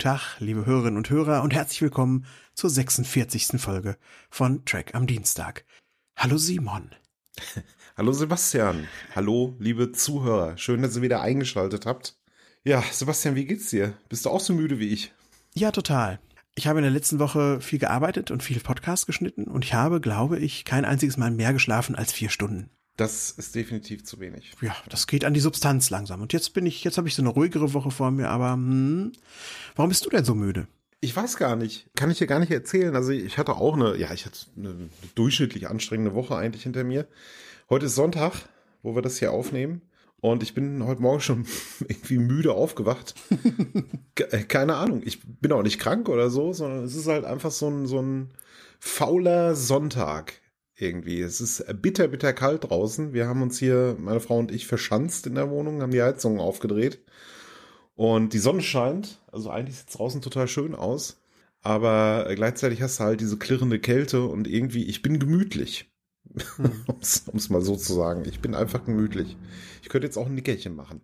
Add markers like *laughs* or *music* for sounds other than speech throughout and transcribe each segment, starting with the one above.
Tag, liebe Hörerinnen und Hörer und herzlich willkommen zur 46. Folge von Track am Dienstag. Hallo Simon. *laughs* Hallo Sebastian. Hallo liebe Zuhörer. Schön, dass ihr wieder eingeschaltet habt. Ja, Sebastian, wie geht's dir? Bist du auch so müde wie ich? Ja, total. Ich habe in der letzten Woche viel gearbeitet und viel Podcast geschnitten und ich habe, glaube ich, kein einziges Mal mehr geschlafen als vier Stunden. Das ist definitiv zu wenig. Ja, das geht an die Substanz langsam. Und jetzt bin ich, jetzt habe ich so eine ruhigere Woche vor mir, aber hm, warum bist du denn so müde? Ich weiß gar nicht. Kann ich dir gar nicht erzählen. Also ich hatte auch eine, ja, ich hatte eine durchschnittlich anstrengende Woche eigentlich hinter mir. Heute ist Sonntag, wo wir das hier aufnehmen. Und ich bin heute Morgen schon *laughs* irgendwie müde aufgewacht. *laughs* Äh, keine Ahnung. Ich bin auch nicht krank oder so, sondern es ist halt einfach so ein, so ein fauler Sonntag irgendwie. Es ist bitter, bitter kalt draußen. Wir haben uns hier, meine Frau und ich, verschanzt in der Wohnung, haben die Heizung aufgedreht. Und die Sonne scheint. Also eigentlich sieht es draußen total schön aus. Aber gleichzeitig hast du halt diese klirrende Kälte und irgendwie, ich bin gemütlich. Hm. *laughs* um es mal so zu sagen. Ich bin einfach gemütlich. Ich könnte jetzt auch ein Nickerchen machen.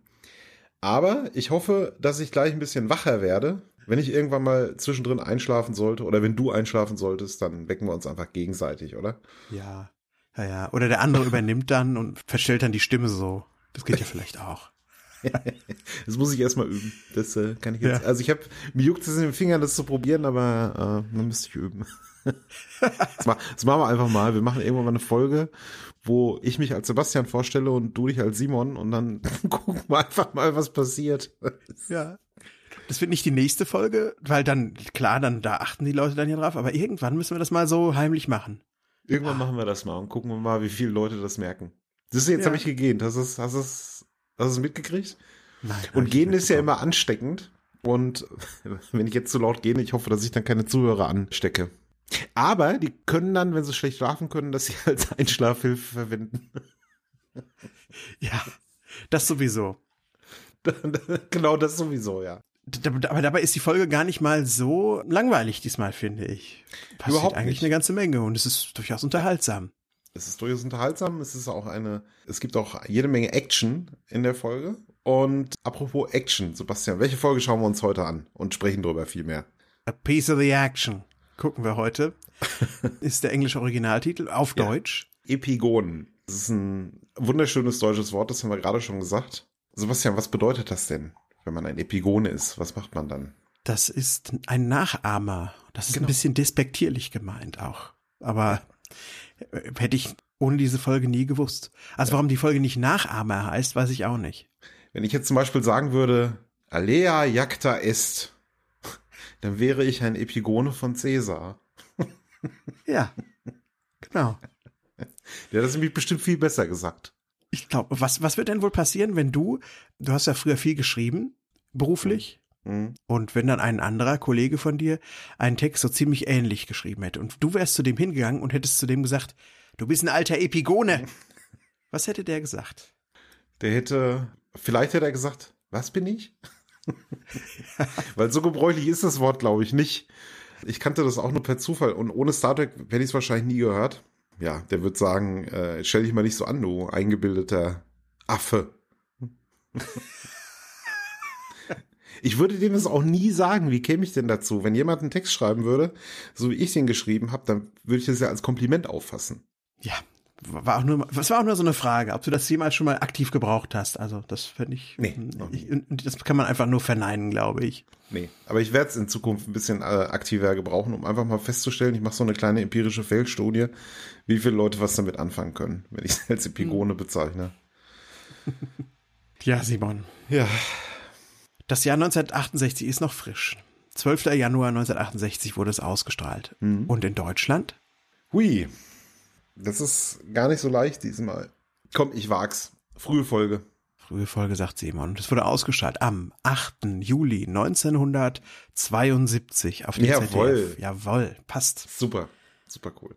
Aber ich hoffe, dass ich gleich ein bisschen wacher werde, wenn ich irgendwann mal zwischendrin einschlafen sollte oder wenn du einschlafen solltest, dann wecken wir uns einfach gegenseitig, oder? Ja, ja, ja. Oder der andere übernimmt dann und verstellt dann die Stimme so. Das geht ja *laughs* vielleicht auch. *laughs* das muss ich erstmal üben. Das äh, kann ich jetzt. Ja. Also ich habe mir juckt es in den Fingern, das zu probieren, aber äh, dann müsste ich üben. *laughs* das, machen, das machen wir einfach mal. Wir machen irgendwann mal eine Folge, wo ich mich als Sebastian vorstelle und du dich als Simon und dann gucken wir einfach mal, was passiert. Ja. Das wird nicht die nächste Folge, weil dann, klar, dann, da achten die Leute dann hier drauf, aber irgendwann müssen wir das mal so heimlich machen. Irgendwann ja. machen wir das mal und gucken wir mal, wie viele Leute das merken. Das ist jetzt ja. habe ich gegähnt. Hast du es, hast es, hast es mitgekriegt? Nein. Und gehen ist ja immer ansteckend. Und *laughs* wenn ich jetzt zu laut gehe, ich hoffe, dass ich dann keine Zuhörer anstecke. Aber die können dann, wenn sie schlecht schlafen können, das *laughs* sie als Einschlafhilfe verwenden. Ja, das sowieso. *laughs* genau das sowieso, ja aber dabei ist die Folge gar nicht mal so langweilig diesmal, finde ich. Passiert Überhaupt eigentlich nicht. eine ganze Menge und es ist durchaus unterhaltsam. Es ist durchaus unterhaltsam. Es ist auch eine, es gibt auch jede Menge Action in der Folge. Und apropos Action, Sebastian, welche Folge schauen wir uns heute an und sprechen darüber viel mehr? A Piece of the Action gucken wir heute. *laughs* ist der englische Originaltitel auf ja. Deutsch. Epigonen. Das ist ein wunderschönes deutsches Wort, das haben wir gerade schon gesagt. Sebastian, was bedeutet das denn? Wenn man ein Epigone ist, was macht man dann? Das ist ein Nachahmer. Das ist genau. ein bisschen despektierlich gemeint auch. Aber äh, hätte ich ohne diese Folge nie gewusst. Also ja. warum die Folge nicht Nachahmer heißt, weiß ich auch nicht. Wenn ich jetzt zum Beispiel sagen würde, Alea jacta est, *laughs* dann wäre ich ein Epigone von Cäsar. ja, *laughs* genau. Der hat das nämlich bestimmt viel besser gesagt. Ich glaube, was, was wird denn wohl passieren, wenn du, du hast ja früher viel geschrieben, beruflich, mhm. und wenn dann ein anderer Kollege von dir einen Text so ziemlich ähnlich geschrieben hätte und du wärst zu dem hingegangen und hättest zu dem gesagt, du bist ein alter Epigone. Was hätte der gesagt? Der hätte, vielleicht hätte er gesagt, was bin ich? *laughs* Weil so gebräuchlich ist das Wort, glaube ich, nicht. Ich kannte das auch nur per Zufall und ohne Star Trek hätte ich es wahrscheinlich nie gehört ja, der wird sagen, äh, stell dich mal nicht so an, du eingebildeter Affe. ich würde dem das auch nie sagen. Wie käme ich denn dazu? Wenn jemand einen Text schreiben würde, so wie ich den geschrieben habe, dann würde ich das ja als Kompliment auffassen. Ja, war auch nur, das war auch nur so eine Frage, ob du das jemals schon mal aktiv gebraucht hast. Also das finde ich, nee, ich, das kann man einfach nur verneinen, glaube ich. Nee, aber ich werde es in Zukunft ein bisschen äh, aktiver gebrauchen, um einfach mal festzustellen, ich mache so eine kleine empirische Feldstudie, wie viele Leute was damit anfangen können, wenn ich es als Epigone hm. bezeichne. ja, Simon. Ja. Das Jahr 1968 ist noch frisch. 12. Januar 1968 wurde es ausgestrahlt. Mhm. Und in Deutschland? Hui. Das ist gar nicht so leicht diesmal. Komm, ich wag's. Frühe Folge. Frühe Folge, sagt Simon. Das wurde ausgestrahlt am 8. Juli 1972 auf dem Jawohl. ZDF. Jawohl, passt. Super. Super cool.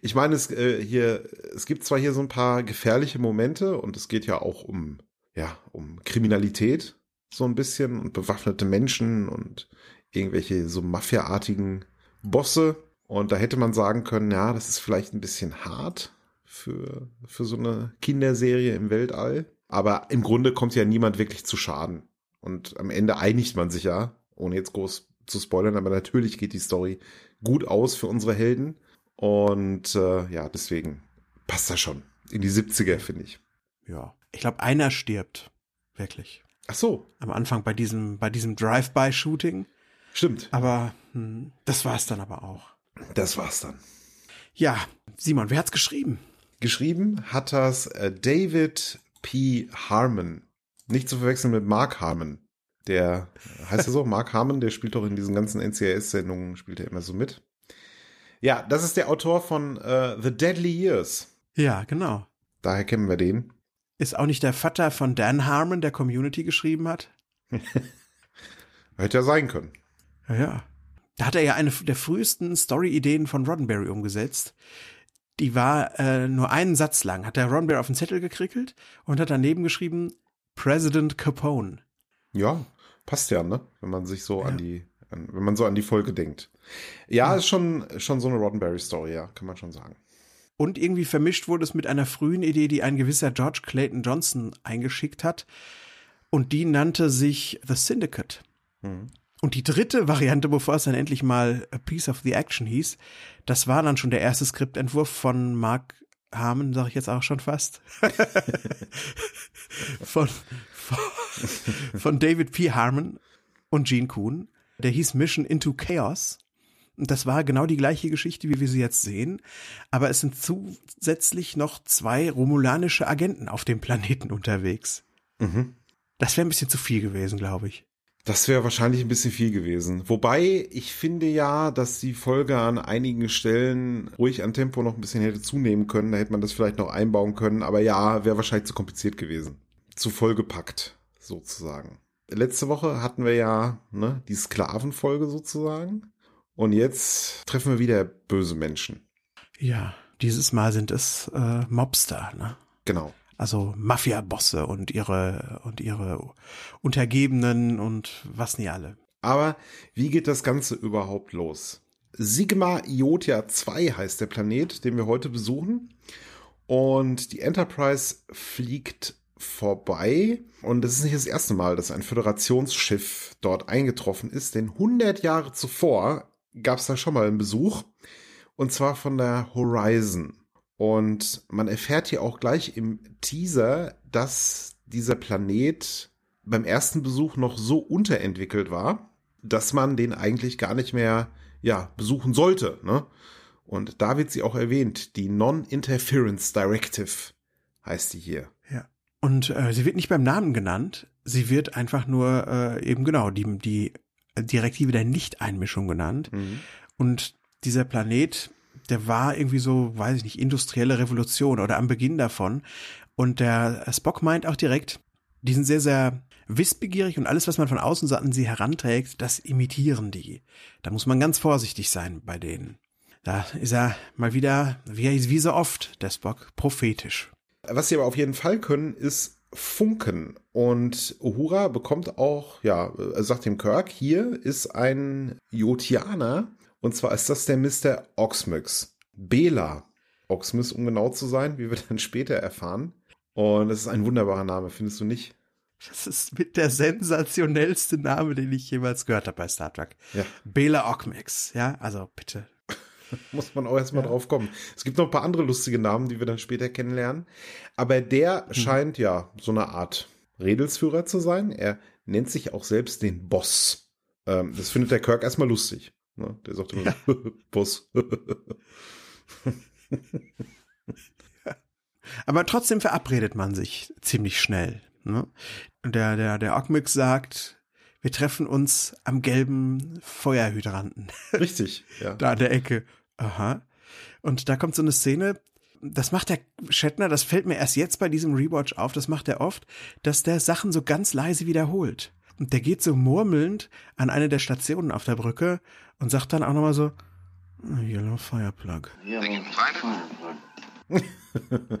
Ich meine, es äh, hier, es gibt zwar hier so ein paar gefährliche Momente und es geht ja auch um, ja, um Kriminalität so ein bisschen und bewaffnete Menschen und irgendwelche so Mafia-artigen Bosse. Und da hätte man sagen können, ja, das ist vielleicht ein bisschen hart für, für so eine Kinderserie im Weltall. Aber im Grunde kommt ja niemand wirklich zu Schaden. Und am Ende einigt man sich ja, ohne jetzt groß zu spoilern, aber natürlich geht die Story gut aus für unsere Helden. Und äh, ja, deswegen passt das schon. In die 70er, finde ich. Ja. Ich glaube, einer stirbt. Wirklich. Ach so. Am Anfang bei diesem, bei diesem Drive-by-Shooting. Stimmt. Aber hm, das war's dann aber auch. Das war's dann. Ja, Simon, wer hat's geschrieben? Geschrieben hat das äh, David P. Harmon. Nicht zu verwechseln mit Mark Harmon. Der, heißt er so? Mark Harmon, der spielt doch in diesen ganzen NCIS-Sendungen, spielt er immer so mit. Ja, das ist der Autor von uh, The Deadly Years. Ja, genau. Daher kennen wir den. Ist auch nicht der Vater von Dan Harmon, der Community geschrieben hat? *laughs* Hätte ja sein können. Ja, ja. Da hat er ja eine der frühesten Story-Ideen von Roddenberry umgesetzt. Die war äh, nur einen Satz lang. Hat der Roddenberry auf den Zettel gekrickelt und hat daneben geschrieben President Capone. Ja, passt ja, ne? Wenn man sich so ja. an die, an, wenn man so an die Folge denkt. Ja, ja, ist schon, schon so eine Roddenberry-Story, ja, kann man schon sagen. Und irgendwie vermischt wurde es mit einer frühen Idee, die ein gewisser George Clayton Johnson eingeschickt hat. Und die nannte sich The Syndicate. Mhm. Und die dritte Variante, bevor es dann endlich mal A Piece of the Action hieß, das war dann schon der erste Skriptentwurf von Mark Harmon, sage ich jetzt auch schon fast. *laughs* von, von, von David P. Harmon und Gene Kuhn. Der hieß Mission into Chaos. Das war genau die gleiche Geschichte, wie wir sie jetzt sehen. Aber es sind zusätzlich noch zwei romulanische Agenten auf dem Planeten unterwegs. Mhm. Das wäre ein bisschen zu viel gewesen, glaube ich. Das wäre wahrscheinlich ein bisschen viel gewesen. Wobei ich finde ja, dass die Folge an einigen Stellen ruhig an Tempo noch ein bisschen hätte zunehmen können. Da hätte man das vielleicht noch einbauen können. Aber ja, wäre wahrscheinlich zu kompliziert gewesen. Zu vollgepackt, sozusagen. Letzte Woche hatten wir ja ne, die Sklavenfolge sozusagen. Und jetzt treffen wir wieder böse Menschen. Ja, dieses Mal sind es äh, Mobster, ne? Genau also Mafia-Bosse und ihre und ihre Untergebenen und was nie alle. Aber wie geht das Ganze überhaupt los? Sigma Iotia 2 heißt der Planet, den wir heute besuchen. Und die Enterprise fliegt vorbei. Und es ist nicht das erste Mal, dass ein Föderationsschiff dort eingetroffen ist, denn 100 Jahre zuvor gab es da schon mal einen Besuch. Und zwar von der Horizon. Und man erfährt hier auch gleich im Teaser, dass dieser Planet beim ersten Besuch noch so unterentwickelt war, dass man den eigentlich gar nicht mehr ja, besuchen sollte. Ne? Und da wird sie auch erwähnt, die Non-Interference Directive heißt die hier. Ja. Und äh, sie wird nicht beim Namen genannt, sie wird einfach nur äh, eben genau die, die Direktive der Nicht-Einmischung genannt. Mhm. Und dieser Planet der war irgendwie so, weiß ich nicht, industrielle Revolution oder am Beginn davon. Und der Spock meint auch direkt, die sind sehr, sehr wissbegierig und alles, was man von außen an sie heranträgt, das imitieren die. Da muss man ganz vorsichtig sein bei denen. Da ist er mal wieder, wie, wie so oft, der Spock, prophetisch. Was sie aber auf jeden Fall können, ist funken. Und Uhura bekommt auch, ja, sagt dem Kirk, hier ist ein Jotianer, und zwar ist das der Mr. Oxmix. Bela Oxmix, um genau zu sein, wie wir *laughs* dann später erfahren. Und das ist ein wunderbarer Name, findest du nicht? Das ist mit der sensationellste Name, den ich jemals gehört habe bei Star Trek. Ja. Bela Ockmix, ja, also bitte. *laughs* Muss man auch erstmal ja. drauf kommen. Es gibt noch ein paar andere lustige Namen, die wir dann später kennenlernen. Aber der hm. scheint ja so eine Art Redelsführer zu sein. Er nennt sich auch selbst den Boss. Ähm, das findet der Kirk erstmal lustig. Ne? Der sagt immer, ja. *laughs* Boss. *laughs* Aber trotzdem verabredet man sich ziemlich schnell. Ne? Der, der, der Ogmix sagt, wir treffen uns am gelben Feuerhydranten. *laughs* Richtig, ja. Da an der Ecke. Aha. Und da kommt so eine Szene, das macht der Shatner, das fällt mir erst jetzt bei diesem Rewatch auf, das macht er oft, dass der Sachen so ganz leise wiederholt. Und der geht so murmelnd an eine der Stationen auf der Brücke und sagt dann auch nochmal so, Yellow Fireplug. Yellow Fireplug. *laughs*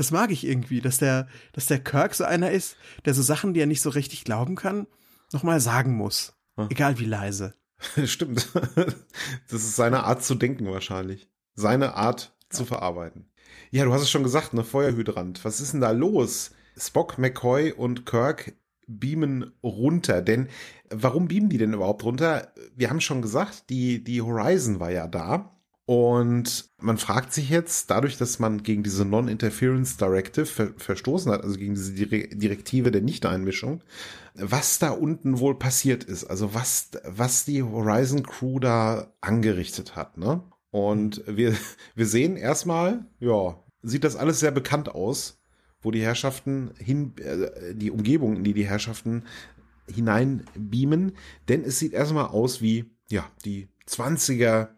das mag ich irgendwie, dass der, dass der Kirk so einer ist, der so Sachen, die er nicht so richtig glauben kann, nochmal sagen muss. Hm. Egal wie leise. *laughs* Stimmt. Das ist seine Art zu denken wahrscheinlich. Seine Art ja. zu verarbeiten. Ja, du hast es schon gesagt, ne Feuerhydrant. Was ist denn da los? Spock, McCoy und Kirk beamen runter. Denn warum beamen die denn überhaupt runter? Wir haben schon gesagt, die, die Horizon war ja da. Und man fragt sich jetzt, dadurch, dass man gegen diese Non-Interference Directive ver verstoßen hat, also gegen diese Direktive der Nicht-Einmischung, was da unten wohl passiert ist. Also was, was die Horizon Crew da angerichtet hat, ne? Und wir, wir sehen erstmal, ja, sieht das alles sehr bekannt aus, wo die Herrschaften hin, äh, die Umgebung, in die die Herrschaften hinein beamen. Denn es sieht erstmal aus wie, ja, die 20er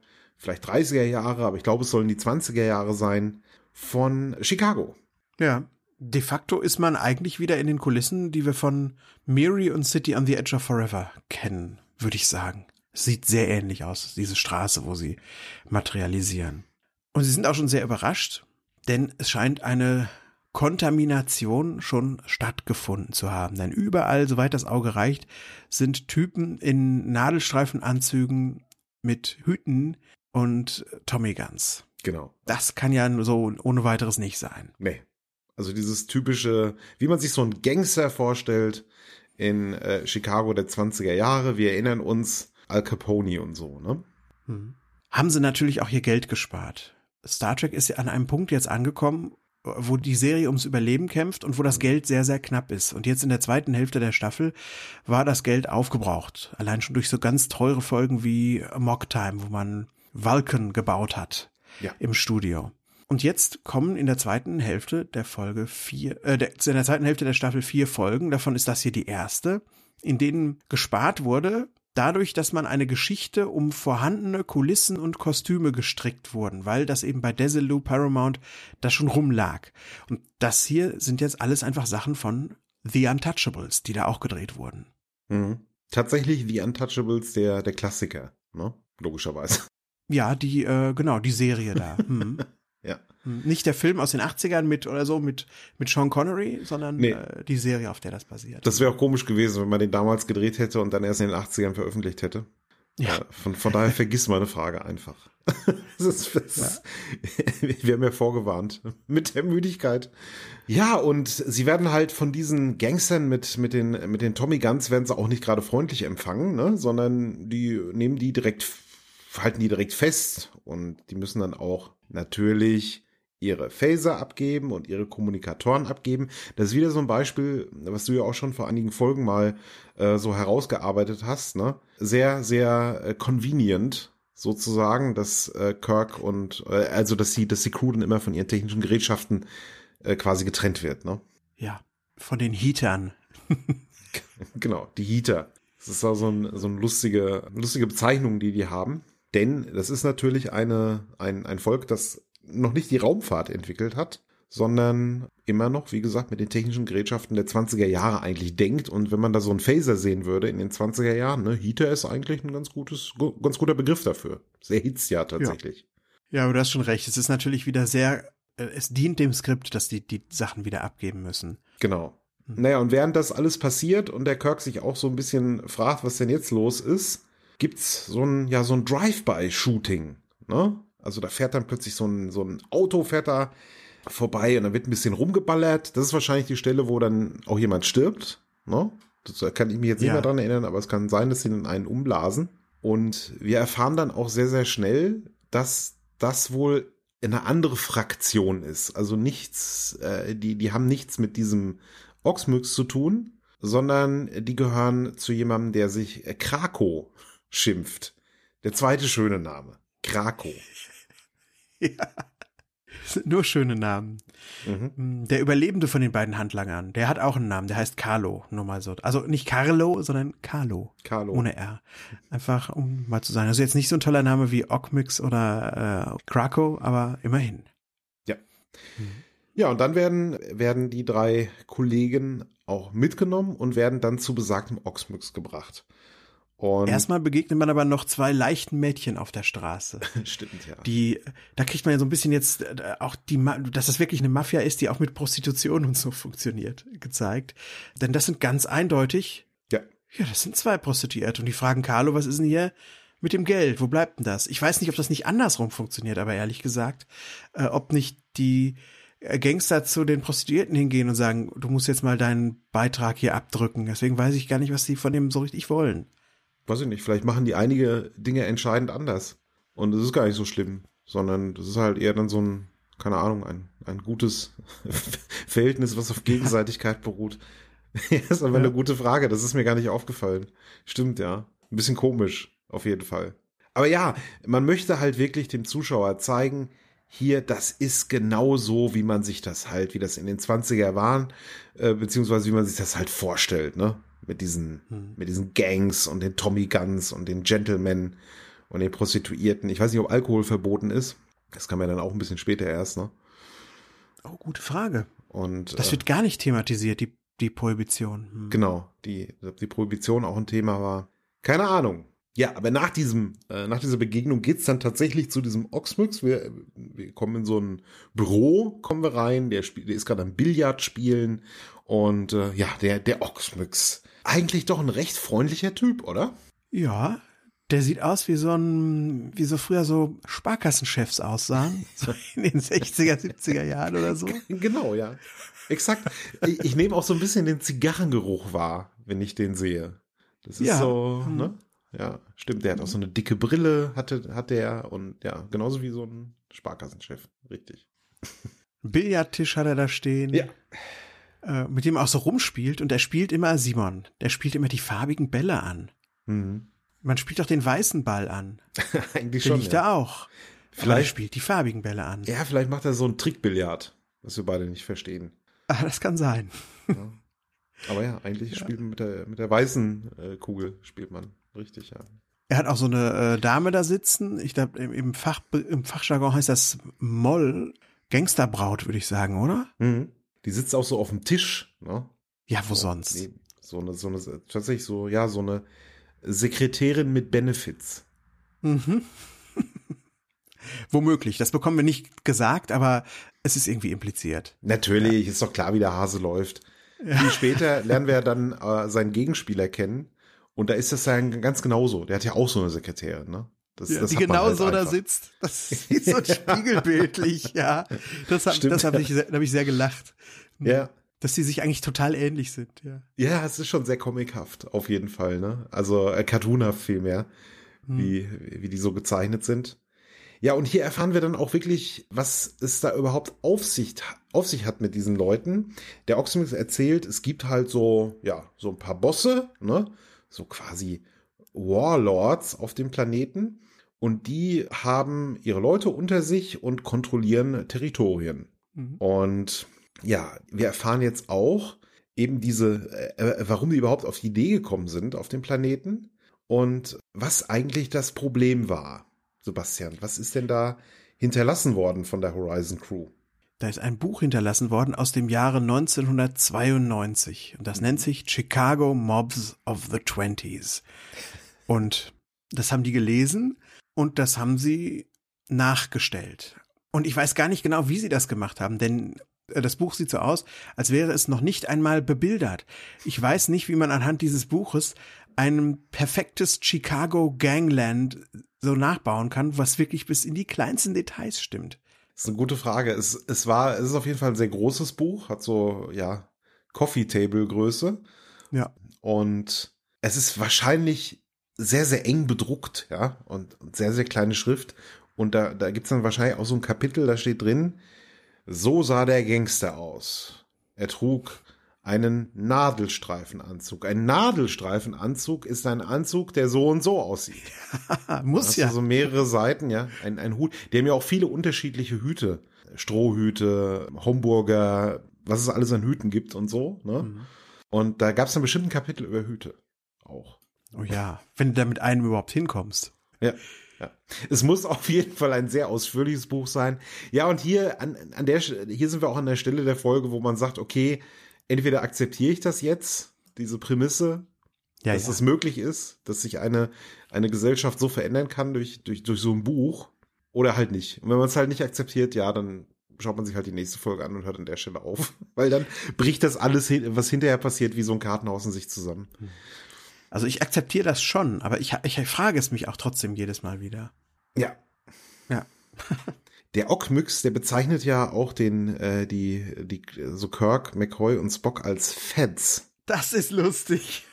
vielleicht 30er Jahre, aber ich glaube, es sollen die 20er Jahre sein, von Chicago. Ja. De facto ist man eigentlich wieder in den Kulissen, die wir von Mary und City on the Edge of Forever kennen, würde ich sagen. Sieht sehr ähnlich aus, diese Straße, wo sie materialisieren. Und sie sind auch schon sehr überrascht, denn es scheint eine Kontamination schon stattgefunden zu haben. Denn überall, soweit das Auge reicht, sind Typen in Nadelstreifenanzügen mit Hüten, und Tommy Guns. Genau. Das kann ja so ohne weiteres nicht sein. Nee. Also dieses typische, wie man sich so einen Gangster vorstellt in äh, Chicago der 20er Jahre. Wir erinnern uns Al Capone und so, ne? Hm. Haben sie natürlich auch hier Geld gespart. Star Trek ist ja an einem Punkt jetzt angekommen, wo die Serie ums Überleben kämpft und wo das Geld sehr, sehr knapp ist. Und jetzt in der zweiten Hälfte der Staffel war das Geld aufgebraucht. Allein schon durch so ganz teure Folgen wie Mock Time, wo man Vulcan gebaut hat ja. im Studio. Und jetzt kommen in der zweiten Hälfte der Folge vier, äh, der, in der zweiten Hälfte der Staffel vier Folgen, davon ist das hier die erste, in denen gespart wurde, dadurch, dass man eine Geschichte um vorhandene Kulissen und Kostüme gestrickt wurden, weil das eben bei Desilu Paramount das schon rumlag. Und das hier sind jetzt alles einfach Sachen von The Untouchables, die da auch gedreht wurden. Mhm. Tatsächlich The Untouchables, der, der Klassiker, ne? Logischerweise. Ja, die, äh, genau, die Serie da. *laughs* Hm. ja. Hm. Nicht der Film aus den 80ern mit oder so, mit, mit Sean Connery, sondern nee. äh, die Serie, auf der das basiert. Das wäre auch komisch gewesen, wenn man den damals gedreht hätte und dann erst in den 80ern veröffentlicht hätte. Ja. Äh, von, von daher vergiss meine Frage einfach. *laughs* das ist, das ja. *laughs* wir haben ja vorgewarnt. Mit der Müdigkeit. Ja, und sie werden halt von diesen Gangstern mit, mit den, mit den Tommy Guns werden sie auch nicht gerade freundlich empfangen, ne? sondern die nehmen die direkt halten die direkt fest und die müssen dann auch natürlich ihre Phaser abgeben und ihre Kommunikatoren abgeben. Das ist wieder so ein Beispiel, was du ja auch schon vor einigen Folgen mal äh, so herausgearbeitet hast. Ne? Sehr, sehr äh, convenient sozusagen, dass äh, Kirk und äh, also dass sie, dass die Crew dann immer von ihren technischen Gerätschaften äh, quasi getrennt wird. Ne? Ja, von den Heatern. *laughs* genau, die Heater. Das ist auch so, ein, so eine lustige, lustige Bezeichnung, die die haben. Denn das ist natürlich eine, ein, ein Volk, das noch nicht die Raumfahrt entwickelt hat, sondern immer noch, wie gesagt, mit den technischen Gerätschaften der 20er Jahre eigentlich denkt. Und wenn man da so einen Phaser sehen würde in den 20er Jahren, ne, Heater ist eigentlich ein ganz gutes, ganz guter Begriff dafür. Sehr hitzt ja tatsächlich. Ja. ja, aber du hast schon recht. Es ist natürlich wieder sehr, äh, es dient dem Skript, dass die die Sachen wieder abgeben müssen. Genau. Hm. Naja, und während das alles passiert und der Kirk sich auch so ein bisschen fragt, was denn jetzt los ist, gibt's so ein, ja, so ein Drive-by-Shooting, ne? Also da fährt dann plötzlich so ein, so ein Auto fährt da vorbei und dann wird ein bisschen rumgeballert. Das ist wahrscheinlich die Stelle, wo dann auch jemand stirbt, ne? Das kann ich mich jetzt nicht ja. mehr dran erinnern, aber es kann sein, dass sie dann einen umblasen. Und wir erfahren dann auch sehr, sehr schnell, dass das wohl eine andere Fraktion ist. Also nichts, äh, die, die haben nichts mit diesem Oxmyx zu tun, sondern die gehören zu jemandem, der sich Krako schimpft. Der zweite schöne Name. Krakow. *laughs* ja. Nur schöne Namen. Mhm. Der Überlebende von den beiden Handlangern, der hat auch einen Namen, der heißt Carlo, nur mal so. Also nicht Carlo, sondern Carlo. Carlo. Ohne R. Einfach, um mal zu sein. Also jetzt nicht so ein toller Name wie Ockmix oder äh, Krakow, aber immerhin. Ja. Mhm. Ja, und dann werden, werden die drei Kollegen auch mitgenommen und werden dann zu besagtem Oxmix gebracht. Und Erstmal begegnet man aber noch zwei leichten Mädchen auf der Straße. *laughs* Stimmt, ja. Die, da kriegt man ja so ein bisschen jetzt äh, auch die, dass das wirklich eine Mafia ist, die auch mit Prostitution und so funktioniert, gezeigt. Denn das sind ganz eindeutig. Ja. Ja, das sind zwei Prostituierte und die fragen Carlo, was ist denn hier mit dem Geld? Wo bleibt denn das? Ich weiß nicht, ob das nicht andersrum funktioniert, aber ehrlich gesagt, äh, ob nicht die äh, Gangster zu den Prostituierten hingehen und sagen, du musst jetzt mal deinen Beitrag hier abdrücken. Deswegen weiß ich gar nicht, was die von dem so richtig wollen weiß ich nicht, vielleicht machen die einige Dinge entscheidend anders. Und es ist gar nicht so schlimm, sondern das ist halt eher dann so ein, keine Ahnung, ein, ein gutes *laughs* Verhältnis, was auf Gegenseitigkeit beruht. *laughs* das ist aber ja. eine gute Frage, das ist mir gar nicht aufgefallen. Stimmt, ja. Ein bisschen komisch, auf jeden Fall. Aber ja, man möchte halt wirklich dem Zuschauer zeigen, hier, das ist genau so, wie man sich das halt, wie das in den 20er waren, äh, beziehungsweise wie man sich das halt vorstellt, ne? Mit diesen, hm. mit diesen Gangs und den Tommy Guns und den Gentlemen und den Prostituierten. Ich weiß nicht, ob Alkohol verboten ist. Das kam ja dann auch ein bisschen später erst, ne? Oh, gute Frage. Und das äh, wird gar nicht thematisiert, die, die Prohibition. Hm. Genau, die, die Prohibition auch ein Thema war. Keine Ahnung. Ja, aber nach diesem, äh, nach dieser Begegnung geht's dann tatsächlich zu diesem Oxmix. Wir, wir kommen in so ein Büro, kommen wir rein, der, spiel, der ist gerade am Billard spielen und äh, ja, der, der Oxmix eigentlich doch ein recht freundlicher Typ, oder? Ja, der sieht aus wie so ein, wie so früher so Sparkassenchefs aussahen, so *laughs* in den 60er, 70er Jahren oder so. *laughs* Genau, ja. Exakt. Ich, ich nehme auch so ein bisschen den Zigarrengeruch wahr, wenn ich den sehe. Das ist ja. so, hm. ne? Ja, stimmt. Der hat auch so eine dicke Brille, hatte, hat der und ja, genauso wie so ein Sparkassenchef. Richtig. Billardtisch hat er da stehen. Ja äh, mit dem auch so rumspielt und er spielt immer Simon. Der spielt immer die farbigen Bälle an. Mhm. Man spielt auch den weißen Ball an. *laughs* Eigentlich schon. liegt ja. da auch. Vielleicht spielt die farbigen Bälle an. Ja, vielleicht macht er so ein Trickbillard, was wir beide nicht verstehen. Ah, das kann sein. Ja. Aber ja, eigentlich ja. spielt man mit der, mit der weißen äh, Kugel spielt man. Richtig, ja. Er hat auch so eine äh, Dame da sitzen. Ich glaube, im, im, Fach, im Fachjargon heißt das Moll. Gangsterbraut, würde ich sagen, oder? Mhm. Die sitzt auch so auf dem Tisch, ne? Ja, wo so, sonst? Nee, so eine, so eine, tatsächlich so, ja, so eine Sekretärin mit Benefits. Mhm. *laughs* Womöglich. Das bekommen wir nicht gesagt, aber es ist irgendwie impliziert. Natürlich, ja. ist doch klar, wie der Hase läuft. Ja. Viel später lernen wir dann äh, seinen Gegenspieler kennen. Und da ist das dann ganz genauso. Der hat ja auch so eine Sekretärin, ne? Das, ja, das die genau halt so einfach. da sitzt. Das *laughs* ist so spiegelbildlich, ja. Das, das habe ich, hab ich sehr gelacht. Ja. Dass die sich eigentlich total ähnlich sind, ja. Ja, es ist schon sehr comichaft, auf jeden Fall, ne? Also äh, cartoonhaft vielmehr, hm. wie, wie die so gezeichnet sind. Ja, und hier erfahren wir dann auch wirklich, was es da überhaupt auf sich, auf sich hat mit diesen Leuten. Der Oxmix erzählt, es gibt halt so, ja, so ein paar Bosse, ne? So quasi Warlords auf dem Planeten und die haben ihre Leute unter sich und kontrollieren Territorien. Mhm. Und ja, wir erfahren jetzt auch eben diese, äh, äh, warum die überhaupt auf die Idee gekommen sind auf dem Planeten und was eigentlich das Problem war. Sebastian, was ist denn da hinterlassen worden von der Horizon Crew? Da ist ein Buch hinterlassen worden aus dem Jahre 1992 und das nennt sich Chicago Mobs of the Twenties. Und das haben die gelesen und das haben sie nachgestellt. Und ich weiß gar nicht genau, wie sie das gemacht haben, denn äh, das Buch sieht so aus, als wäre es noch nicht einmal bebildert. Ich weiß nicht, wie man anhand dieses Buches ein perfektes Chicago Gangland so nachbauen kann, was wirklich bis in die kleinsten Details stimmt. Das ist eine gute Frage. Es, es war, es ist auf jeden Fall ein sehr großes Buch, hat so, ja, Coffee Table Größe. Ja. Und es ist wahrscheinlich sehr, sehr eng bedruckt, ja, und sehr, sehr kleine Schrift. Und da, da gibt's dann wahrscheinlich auch so ein Kapitel, da steht drin, so sah der Gangster aus. Er trug einen Nadelstreifenanzug. Ein Nadelstreifenanzug ist ein Anzug, der so und so aussieht. *laughs* Muss ja. Also mehrere Seiten, ja. Ein, ein Hut. Die haben ja auch viele unterschiedliche Hüte Strohhüte, Homburger, was es alles an Hüten gibt und so. Ne? Mhm. Und da gab es einen bestimmten Kapitel über Hüte auch. Oh ja, wenn du da mit einem überhaupt hinkommst. Ja. Ja. Es muss auf jeden Fall ein sehr ausführliches Buch sein. Ja, und hier an, an der hier sind wir auch an der Stelle der Folge, wo man sagt, okay, entweder akzeptiere ich das jetzt, diese Prämisse, ja, dass ja. es möglich ist, dass sich eine, eine Gesellschaft so verändern kann durch, durch, durch so ein Buch, oder halt nicht. Und wenn man es halt nicht akzeptiert, ja, dann schaut man sich halt die nächste Folge an und hört an der Stelle auf. *laughs* Weil dann bricht das alles, was hinterher passiert, wie so ein Kartenhaus in sich zusammen. Also ich akzeptiere das schon, aber ich, ich frage es mich auch trotzdem jedes Mal wieder. Ja. Ja. *laughs* der Ockmyx, der bezeichnet ja auch den, äh, die, die, so Kirk, McCoy und Spock als Feds. Das ist lustig.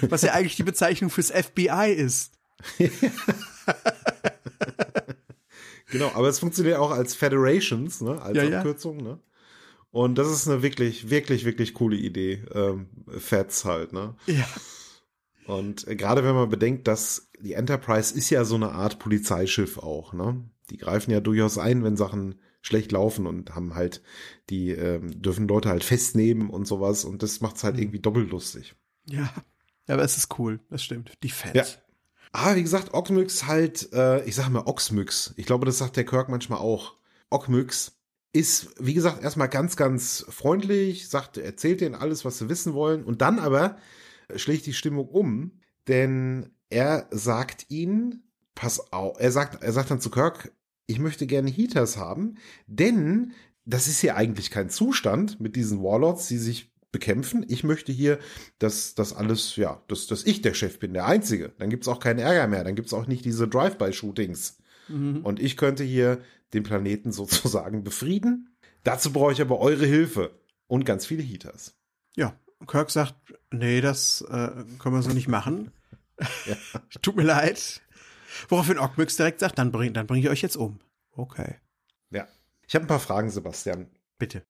Was ja eigentlich die Bezeichnung fürs FBI ist. *laughs* genau, aber es funktioniert auch als Federations, ne, als ja, Abkürzung, ja. ne? Und das ist eine wirklich, wirklich, wirklich coole Idee. Ähm, Feds halt, ne? Ja. Und äh, gerade wenn man bedenkt, dass die Enterprise ist ja so eine Art Polizeischiff auch, ne? Die greifen ja durchaus ein, wenn Sachen schlecht laufen und haben halt, die ähm, dürfen Leute halt festnehmen und sowas und das macht's halt mhm. irgendwie doppelt lustig. Ja, aber es ist cool, das stimmt. Die Feds. Ja. Aber wie gesagt, Oxmyx halt, äh, ich sage mal Oxmyx. Ich glaube, das sagt der Kirk manchmal auch. Oxmyx ist, wie gesagt, erstmal ganz, ganz freundlich, sagt, erzählt denen alles, was sie wissen wollen. Und dann aber schlägt die Stimmung um, denn er sagt ihnen, pass auf, er sagt, er sagt dann zu Kirk, ich möchte gerne Heaters haben, denn das ist ja eigentlich kein Zustand mit diesen Warlords, die sich bekämpfen. Ich möchte hier, dass das alles, ja, dass, dass ich der Chef bin, der Einzige. Dann gibt's auch keinen Ärger mehr. Dann gibt's auch nicht diese Drive-by-Shootings. Mhm. Und ich könnte hier den Planeten *laughs* sozusagen befrieden. Dazu brauche ich aber eure Hilfe und ganz viele Heaters. Ja, Kirk sagt, nee, das äh, können wir so nicht machen. *laughs* Ja. *laughs* Tut mir leid. Woraufhin Ockmyx direkt sagt, dann bring, dann bring ich euch jetzt um. Okay. Ja. Ich habe ein paar Fragen, Sebastian. Bitte.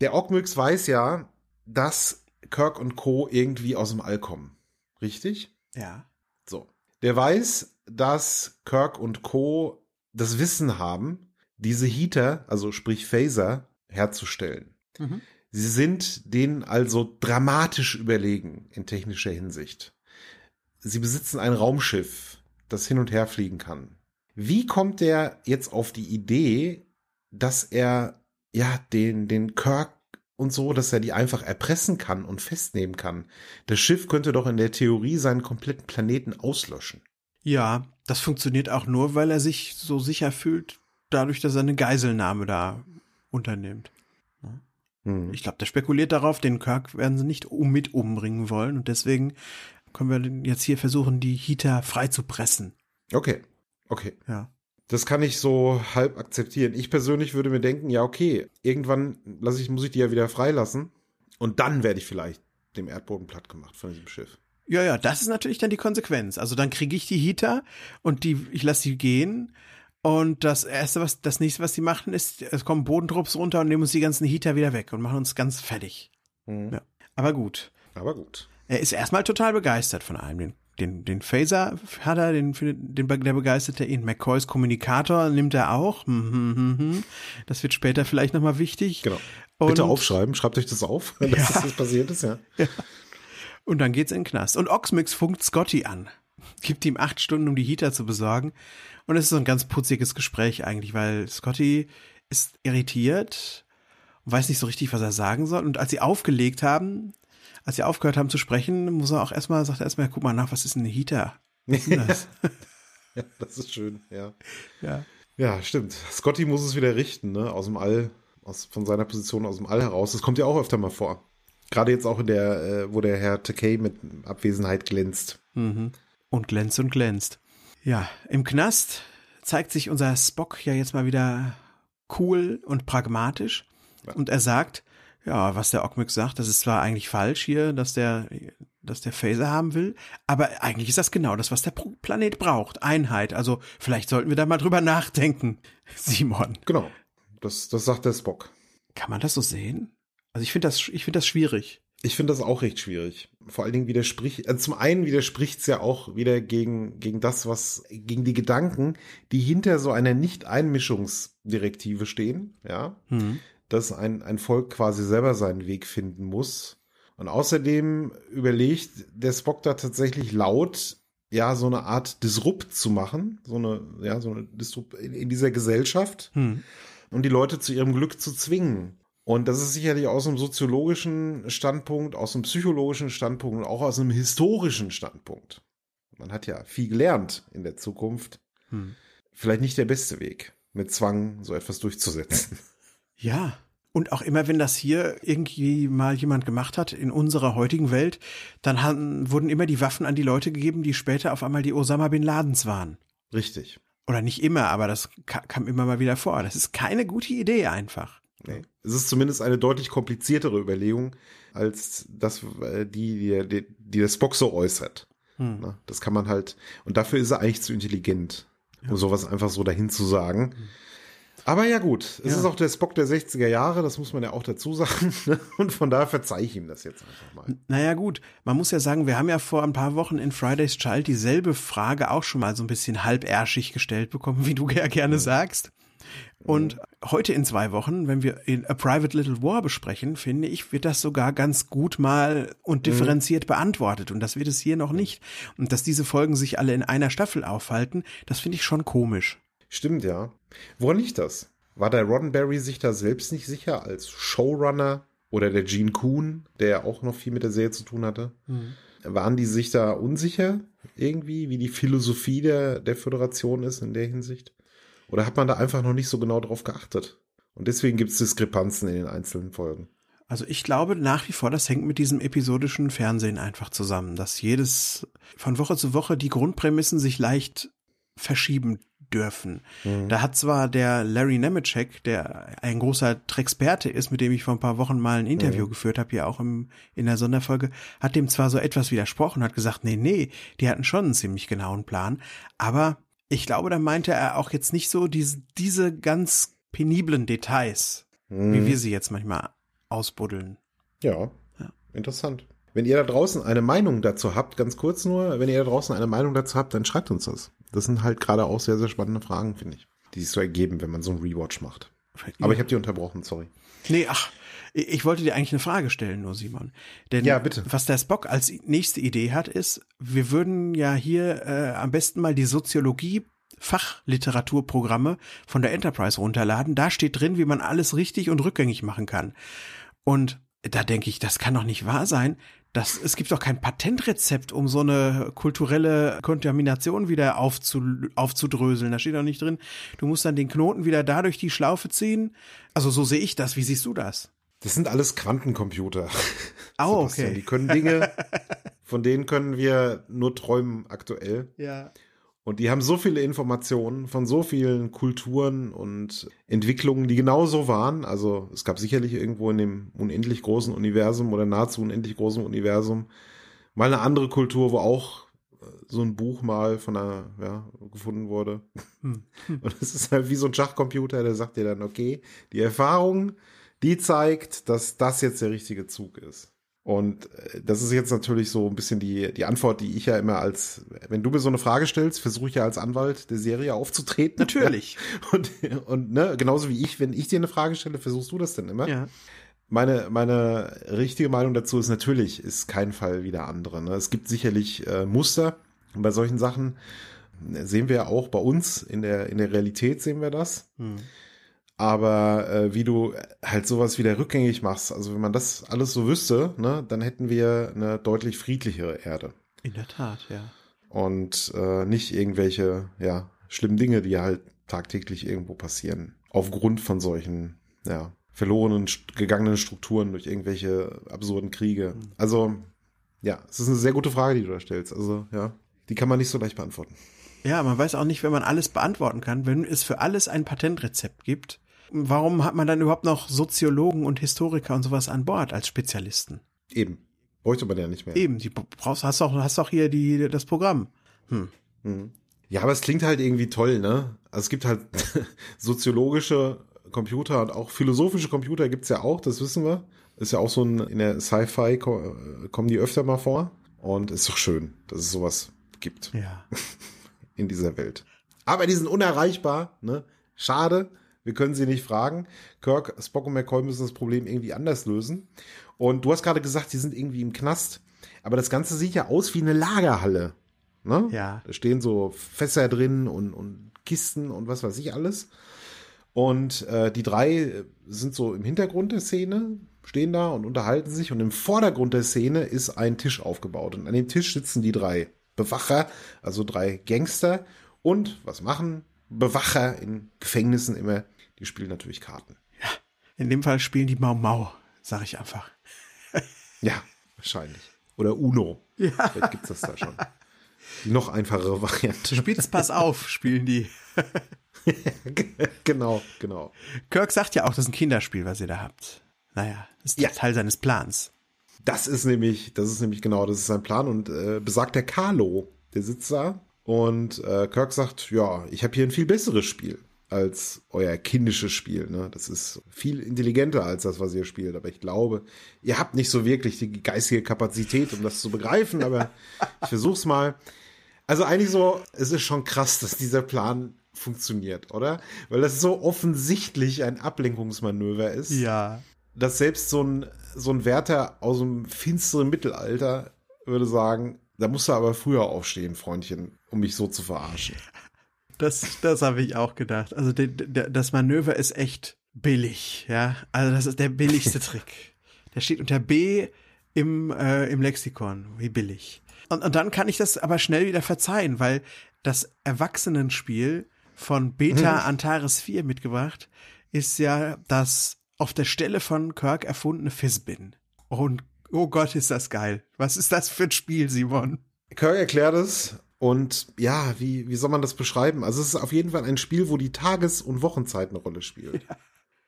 Der Ockmyx weiß ja, dass Kirk und Co. irgendwie aus dem All kommen. Richtig? Ja. So. Der weiß, dass Kirk und Co. das Wissen haben, diese Heater, also sprich Phaser, herzustellen. Mhm. Sie sind denen also dramatisch überlegen in technischer Hinsicht. Sie besitzen ein Raumschiff, das hin und her fliegen kann. Wie kommt der jetzt auf die Idee, dass er ja den den Kirk und so, dass er die einfach erpressen kann und festnehmen kann. Das Schiff könnte doch in der Theorie seinen kompletten Planeten auslöschen. Ja, das funktioniert auch nur, weil er sich so sicher fühlt, dadurch, dass er eine Geiselnahme da unternimmt. Hm. Ich glaube, der spekuliert darauf, den Kirk werden sie nicht um mit umbringen wollen und deswegen können wir jetzt hier versuchen, die Heater freizupressen. Okay, okay. Ja. Das kann ich so halb akzeptieren. Ich persönlich würde mir denken, ja, okay, irgendwann lasse ich, muss ich die ja wieder freilassen. Und dann werde ich vielleicht dem Erdboden platt gemacht von diesem Schiff. Ja, ja, das ist natürlich dann die Konsequenz. Also dann kriege ich die Heater und die, ich lasse sie gehen. Und das erste, was, das nächste, was die machen, ist, es kommen Bodentrupps runter und nehmen uns die ganzen Heater wieder weg und machen uns ganz fertig. Mhm. Ja. Aber gut. Aber gut. Er ist erstmal total begeistert von allem. Den den, den Phaser hat er, den, den, der begeisterte ihn. McCoys Kommunikator nimmt er auch. Hm, hm, hm, das wird später vielleicht nochmal wichtig. Genau. Bitte aufschreiben, schreibt euch das auf, *laughs* dass ja. das passiert ist, ja. ja. Und dann geht's in den Knast. Und Oxmix funkt Scotty an. Gibt ihm acht Stunden, um die Heater zu besorgen. Und es ist so ein ganz putziges Gespräch eigentlich, weil Scotty ist irritiert und weiß nicht so richtig, was er sagen soll. Und als sie aufgelegt haben, als sie aufgehört haben zu sprechen, muss er auch erstmal, sagt er erstmal, guck mal nach, was ist ein Heater? Was ist *laughs* das? ja, das ist schön, ja. Ja. Ja, stimmt. Scotty muss es wieder richten, ne? Aus dem All, aus, von seiner Position aus dem All heraus. Das kommt ja auch öfter mal vor. Gerade jetzt auch in der, äh, wo der Herr Takei mit Abwesenheit glänzt. Mhm. Und glänzt und glänzt. Ja, im Knast zeigt sich unser Spock ja jetzt mal wieder cool und pragmatisch. Ja. Und er sagt, ja, was der Ockmyx sagt, das ist zwar eigentlich falsch hier, dass der, dass der Phaser haben will, aber eigentlich ist das genau das, was der Planet braucht. Einheit. Also vielleicht sollten wir da mal drüber nachdenken, *laughs* Simon. Genau. Das, das sagt der Spock. Kann man das so sehen? Also ich finde das, ich finde das schwierig. Ich finde das auch recht schwierig. Vor allen Dingen widerspricht, also zum einen widerspricht es ja auch wieder gegen, gegen das, was, gegen die Gedanken, die hinter so einer Nicht-Einmischungsdirektive stehen, ja. Mhm. Dass ein, ein Volk quasi selber seinen Weg finden muss. Und außerdem überlegt der Spock da tatsächlich laut, ja, so eine Art Disrupt zu machen, so eine, ja, so eine Disrupt in, in dieser Gesellschaft, hm. um die Leute zu ihrem Glück zu zwingen. Und das ist sicherlich aus einem soziologischen Standpunkt, aus einem psychologischen Standpunkt und auch aus einem historischen Standpunkt. Man hat ja viel gelernt in der Zukunft. Hm. Vielleicht nicht der beste Weg, mit Zwang so etwas durchzusetzen. *laughs* Ja, und auch immer, wenn das hier irgendwie mal jemand gemacht hat in unserer heutigen Welt, dann haben, wurden immer die Waffen an die Leute gegeben, die später auf einmal die Osama Bin Ladens waren. Richtig. Oder nicht immer, aber das kam immer mal wieder vor. Das ist keine gute Idee einfach. Nee. Es ist zumindest eine deutlich kompliziertere Überlegung als das, äh, die, die, die der Spock so äußert. Hm. Das kann man halt, und dafür ist er eigentlich zu intelligent, um ja. sowas einfach so dahin zu sagen. Hm. Aber ja gut, es ja. ist auch der Spock der 60er Jahre, das muss man ja auch dazu *laughs* sagen. Ne? Und von daher verzeih ich ihm das jetzt einfach mal. Naja gut, man muss ja sagen, wir haben ja vor ein paar Wochen in Friday's Child dieselbe Frage auch schon mal so ein bisschen halbärschig gestellt bekommen, wie du *laughs* ja gerne ja. sagst. Und heute in zwei Wochen, wenn wir in A Private Little War besprechen, finde ich, wird das sogar ganz gut mal und mhm. differenziert beantwortet. Und das wird es hier noch nicht. Und dass diese Folgen sich alle in einer Staffel aufhalten, das finde ich schon komisch. Stimmt, ja. Woran liegt das? War der Roddenberry sich da selbst nicht sicher als Showrunner oder der Gene Kuhn, der ja auch noch viel mit der Serie zu tun hatte? Mhm. Waren die sich da unsicher irgendwie, wie die Philosophie der, der Föderation ist in der Hinsicht? Oder hat man da einfach noch nicht so genau drauf geachtet? Und deswegen gibt es Diskrepanzen in den einzelnen Folgen. Also ich glaube nach wie vor, das hängt mit diesem episodischen Fernsehen einfach zusammen, dass jedes von Woche zu Woche die Grundprämissen sich leicht verschieben dürfen. Mhm. Da hat zwar der Larry Nemeczek, der ein großer Trexperte ist, mit dem ich vor ein paar Wochen mal ein Interview mhm. geführt habe, hier auch im, in der Sonderfolge, hat dem zwar so etwas widersprochen, hat gesagt, nee, nee, die hatten schon einen ziemlich genauen Plan, aber ich glaube, da meinte er auch jetzt nicht so diese, diese ganz peniblen Details, mhm. wie wir sie jetzt manchmal ausbuddeln. Ja, ja, interessant. Wenn ihr da draußen eine Meinung dazu habt, ganz kurz nur, wenn ihr da draußen eine Meinung dazu habt, dann schreibt uns das. Das sind halt gerade auch sehr, sehr spannende Fragen, finde ich, die sich so ergeben, wenn man so einen Rewatch macht. Aber ich habe die unterbrochen, sorry. Nee, ach, ich wollte dir eigentlich eine Frage stellen, nur Simon. Denn ja, bitte. was der Spock als nächste Idee hat, ist, wir würden ja hier äh, am besten mal die Soziologie Fachliteraturprogramme von der Enterprise runterladen. Da steht drin, wie man alles richtig und rückgängig machen kann. Und da denke ich, das kann doch nicht wahr sein. Das, es gibt doch kein Patentrezept, um so eine kulturelle Kontamination wieder aufzu, aufzudröseln. Da steht doch nicht drin, du musst dann den Knoten wieder da durch die Schlaufe ziehen. Also so sehe ich das. Wie siehst du das? Das sind alles Quantencomputer. Oh, *laughs* okay. Die können Dinge, *laughs* von denen können wir nur träumen aktuell. Ja. Und die haben so viele Informationen von so vielen Kulturen und Entwicklungen, die genauso waren. Also es gab sicherlich irgendwo in dem unendlich großen Universum oder nahezu unendlich großen Universum mal eine andere Kultur, wo auch äh, so ein Buch mal von einer, ja, gefunden wurde. Hm. *laughs* Und es ist halt wie so ein Schachcomputer, der sagt dir dann, okay, die Erfahrung, die zeigt, dass das jetzt der richtige Zug ist. Und äh, das ist jetzt natürlich so ein bisschen die, die Antwort, die ich ja immer als, wenn du mir so eine Frage stellst, versuche ich ja als Anwalt der Serie aufzutreten. Natürlich. *laughs* Und, und ne, genauso wie ich, wenn ich dir eine Frage stelle, versuchst du das denn immer. Ja. Meine, meine richtige Meinung dazu ist natürlich, ist kein Fall wie der andere. Ne? Es gibt sicherlich äh, Muster bei solchen Sachen. Sehen wir ja auch bei uns in der, in der Realität sehen wir das. Hm. Aber äh, wie du halt sowas wieder rückgängig machst, also wenn man das alles so wüsste, ne, dann hätten wir eine deutlich friedlichere Erde. In der Tat, ja. Und äh, nicht irgendwelche, ja, schlimmen Dinge, die halt tagtäglich irgendwo passieren. Aufgrund von solchen, ja, verlorenen, gegangenen Strukturen durch irgendwelche absurden Kriege. Mhm. Also, ja, es ist eine sehr gute Frage, die du da stellst. Also, ja, die kann man nicht so leicht beantworten. Ja, man weiß auch nicht, wenn man alles beantworten kann, wenn es für alles ein Patentrezept gibt, warum hat man dann überhaupt noch Soziologen und Historiker und sowas an Bord als Spezialisten? Eben. Bräuchte man ja nicht mehr. Eben, die brauchst, hast auch, hast auch hier die, das Programm. Hm. Mhm. Ja, aber es klingt halt irgendwie toll, ne? Also es gibt halt *laughs* soziologische Computer und auch philosophische Computer gibt's ja auch, das wissen wir. Ist ja auch so ein, in der Sci-Fi kommen die öfter mal vor. Und ist doch schön, dass es sowas gibt. Ja. *laughs* In dieser Welt. Aber die sind unerreichbar, ne? Schade. Wir können sie nicht fragen. Kirk, Spock und McCoy müssen das Problem irgendwie anders lösen. Und du hast gerade gesagt, sie sind irgendwie im Knast. Aber das Ganze sieht ja aus wie eine Lagerhalle. Ne? Ja. Da stehen so Fässer drin und, und Kisten und was weiß ich alles. Und äh, die drei sind so im Hintergrund der Szene, stehen da und unterhalten sich. Und im Vordergrund der Szene ist ein Tisch aufgebaut. Und an dem Tisch sitzen die drei Bewacher, also drei Gangster. Und was machen Bewacher in Gefängnissen immer? Die spielen natürlich Karten. Ja, in dem Fall spielen die Mau Mau, sag ich einfach. *laughs* ja, wahrscheinlich. Oder Uno. Ja. Vielleicht gibt's das da schon. Die noch einfachere Variante. Spitz, pass auf, spielen die. *laughs* genau, genau. Kirk sagt ja auch, das ist ein Kinderspiel, was ihr da habt. Naja, das ist ja. Teil seines Plans. Das ist nämlich, das ist nämlich genau, das ist sein Plan und äh, besagt der Carlo, der sitzt da und äh, Kirk sagt, ja, ich habe hier ein viel besseres Spiel als euer kindisches Spiel. Ne? Das ist viel intelligenter als das, was ihr spielt. Aber ich glaube, ihr habt nicht so wirklich die geistige Kapazität, um das zu begreifen. Aber ich versuch's mal. Also eigentlich so, es ist schon krass, dass dieser Plan funktioniert, oder? Weil das so offensichtlich ein Ablenkungsmanöver ist. Ja. Dass selbst so ein, so ein Wärter aus dem finsteren Mittelalter würde sagen, da musst du aber früher aufstehen, Freundchen, um mich so zu verarschen. Das, das habe ich auch gedacht. Also de, de, das Manöver ist echt billig, ja. Also das ist der billigste *laughs* Trick. Der steht unter B im, äh, im Lexikon. Wie billig. Und, und dann kann ich das aber schnell wieder verzeihen, weil das Erwachsenenspiel von Beta mhm. Antares 4 mitgebracht ist ja das auf der Stelle von Kirk erfundene Fizzbin. Und oh Gott, ist das geil. Was ist das für ein Spiel, Simon? Kirk erklärt es und ja, wie, wie soll man das beschreiben? Also es ist auf jeden Fall ein Spiel, wo die Tages- und Wochenzeit eine Rolle spielt. Ja.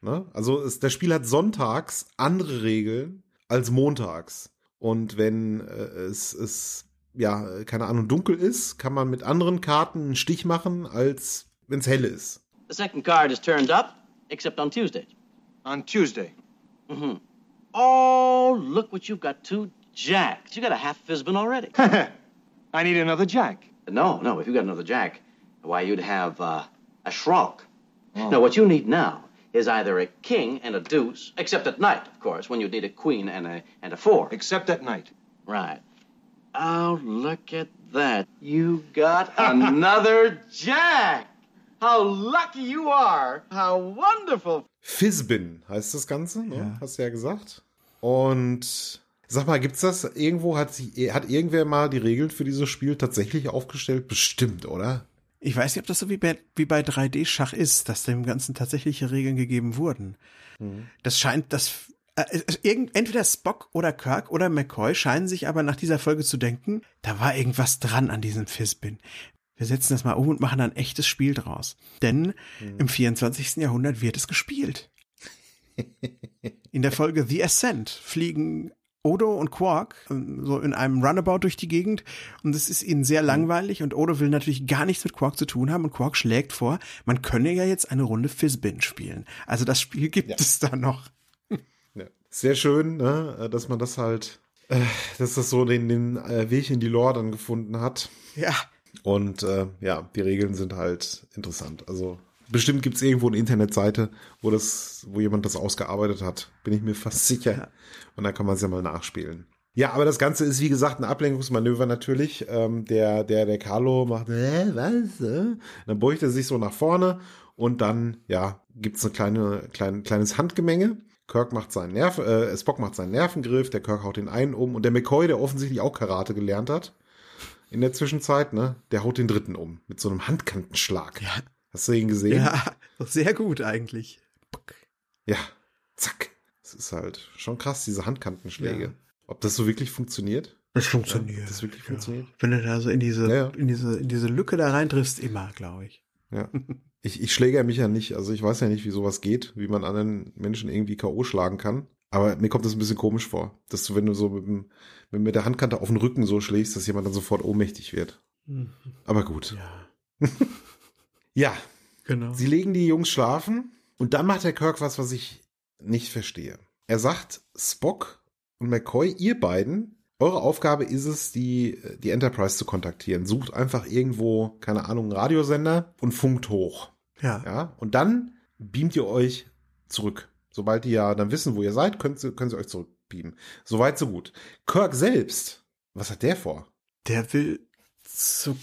Ne? Also es, das Spiel hat sonntags andere Regeln als montags. Und wenn äh, es, es, ja, keine Ahnung, dunkel ist, kann man mit anderen Karten einen Stich machen, als wenn es hell ist. The second card is turned up, except on Tuesday. On Tuesday? Mm-hmm. Oh, look what you've got two jacks. You got a half Fizbin already. *laughs* I need another jack. No, no. If you got another jack, why, you'd have uh, a shrunk. Oh. No, what you need now is either a king and a deuce, except at night, of course, when you need a queen and a and a four. Except at night. Right. Oh, look at that. You got *laughs* another jack. How lucky you are. How wonderful. Fizbin heißt das Ganze, ne? Ja. hast du ja gesagt. Und Sag mal, gibt's das irgendwo? Hat, sie, hat irgendwer mal die Regeln für dieses Spiel tatsächlich aufgestellt? Bestimmt, oder? Ich weiß nicht, ob das so wie bei, wie bei 3D-Schach ist, dass dem Ganzen tatsächliche Regeln gegeben wurden. Mhm. Das scheint, das äh, irgend, entweder Spock oder Kirk oder McCoy scheinen sich aber nach dieser Folge zu denken, da war irgendwas dran an diesem Fizzbin. Wir setzen das mal um und machen ein echtes Spiel draus. Denn mhm. im 24. Jahrhundert wird es gespielt. In der Folge The Ascent fliegen Odo und Quark ähm, so in einem Runabout durch die Gegend und es ist ihnen sehr mhm. langweilig und Odo will natürlich gar nichts mit Quark zu tun haben und Quark schlägt vor, man könne ja jetzt eine Runde Fizzbin spielen. Also das Spiel gibt ja. es da noch. *laughs* Ja. Sehr schön, ne? dass man das halt, äh, dass das so den, den äh, Weg in die Lore dann gefunden hat. Ja. Und äh, ja, die Regeln sind halt interessant. Also bestimmt gibt es irgendwo eine Internetseite, wo das, wo jemand das ausgearbeitet hat. Bin ich mir fast sicher. Und dann kann man es ja mal nachspielen. Ja, aber das Ganze ist wie gesagt ein Ablenkungsmanöver natürlich. Ähm, der, der, der Carlo macht, äh, was? Äh? Dann beugt er sich so nach vorne und dann, ja, gibt's eine kleine, klein, kleines Handgemenge. Kirk macht seinen Nerv, äh, Spock macht seinen Nervengriff, der Kirk haut den einen um und der McCoy, der offensichtlich auch Karate gelernt hat in der Zwischenzeit, ne, der haut den dritten um mit so einem Handkantenschlag. Ja. Hast du ihn gesehen? Ja, sehr gut eigentlich. Ja, zack. Es ist halt schon krass, diese Handkantenschläge. Ja. Ob das so wirklich funktioniert? Es funktioniert. Ja, das wirklich ja. funktioniert. Wenn du da so in diese, ja, in diese, in diese Lücke da reintriffst, immer, glaube ich. Ja. *laughs* Ich, ich schläge mich ja nicht, also ich weiß ja nicht, wie sowas geht, wie man anderen Menschen irgendwie K.O. schlagen kann. Aber mir kommt das ein bisschen komisch vor, dass du, wenn du so mit, dem, mit der Handkante auf den Rücken so schlägst, dass jemand dann sofort ohnmächtig wird. Mhm. Aber gut. Ja. *laughs* ja. Genau. Sie legen die Jungs schlafen und dann macht der Kirk was, was ich nicht verstehe. er sagt, Spock und McCoy, ihr beiden, eure Aufgabe ist es, die, die Enterprise zu kontaktieren. Sucht einfach irgendwo, keine Ahnung, einen Radiosender und funkt hoch. Ja. Ja. Und dann beamt ihr euch zurück. Sobald die ja dann wissen, wo ihr seid, können sie, können sie euch zurückbeamen. Soweit, so gut. Kirk selbst, was hat der vor? Der will zu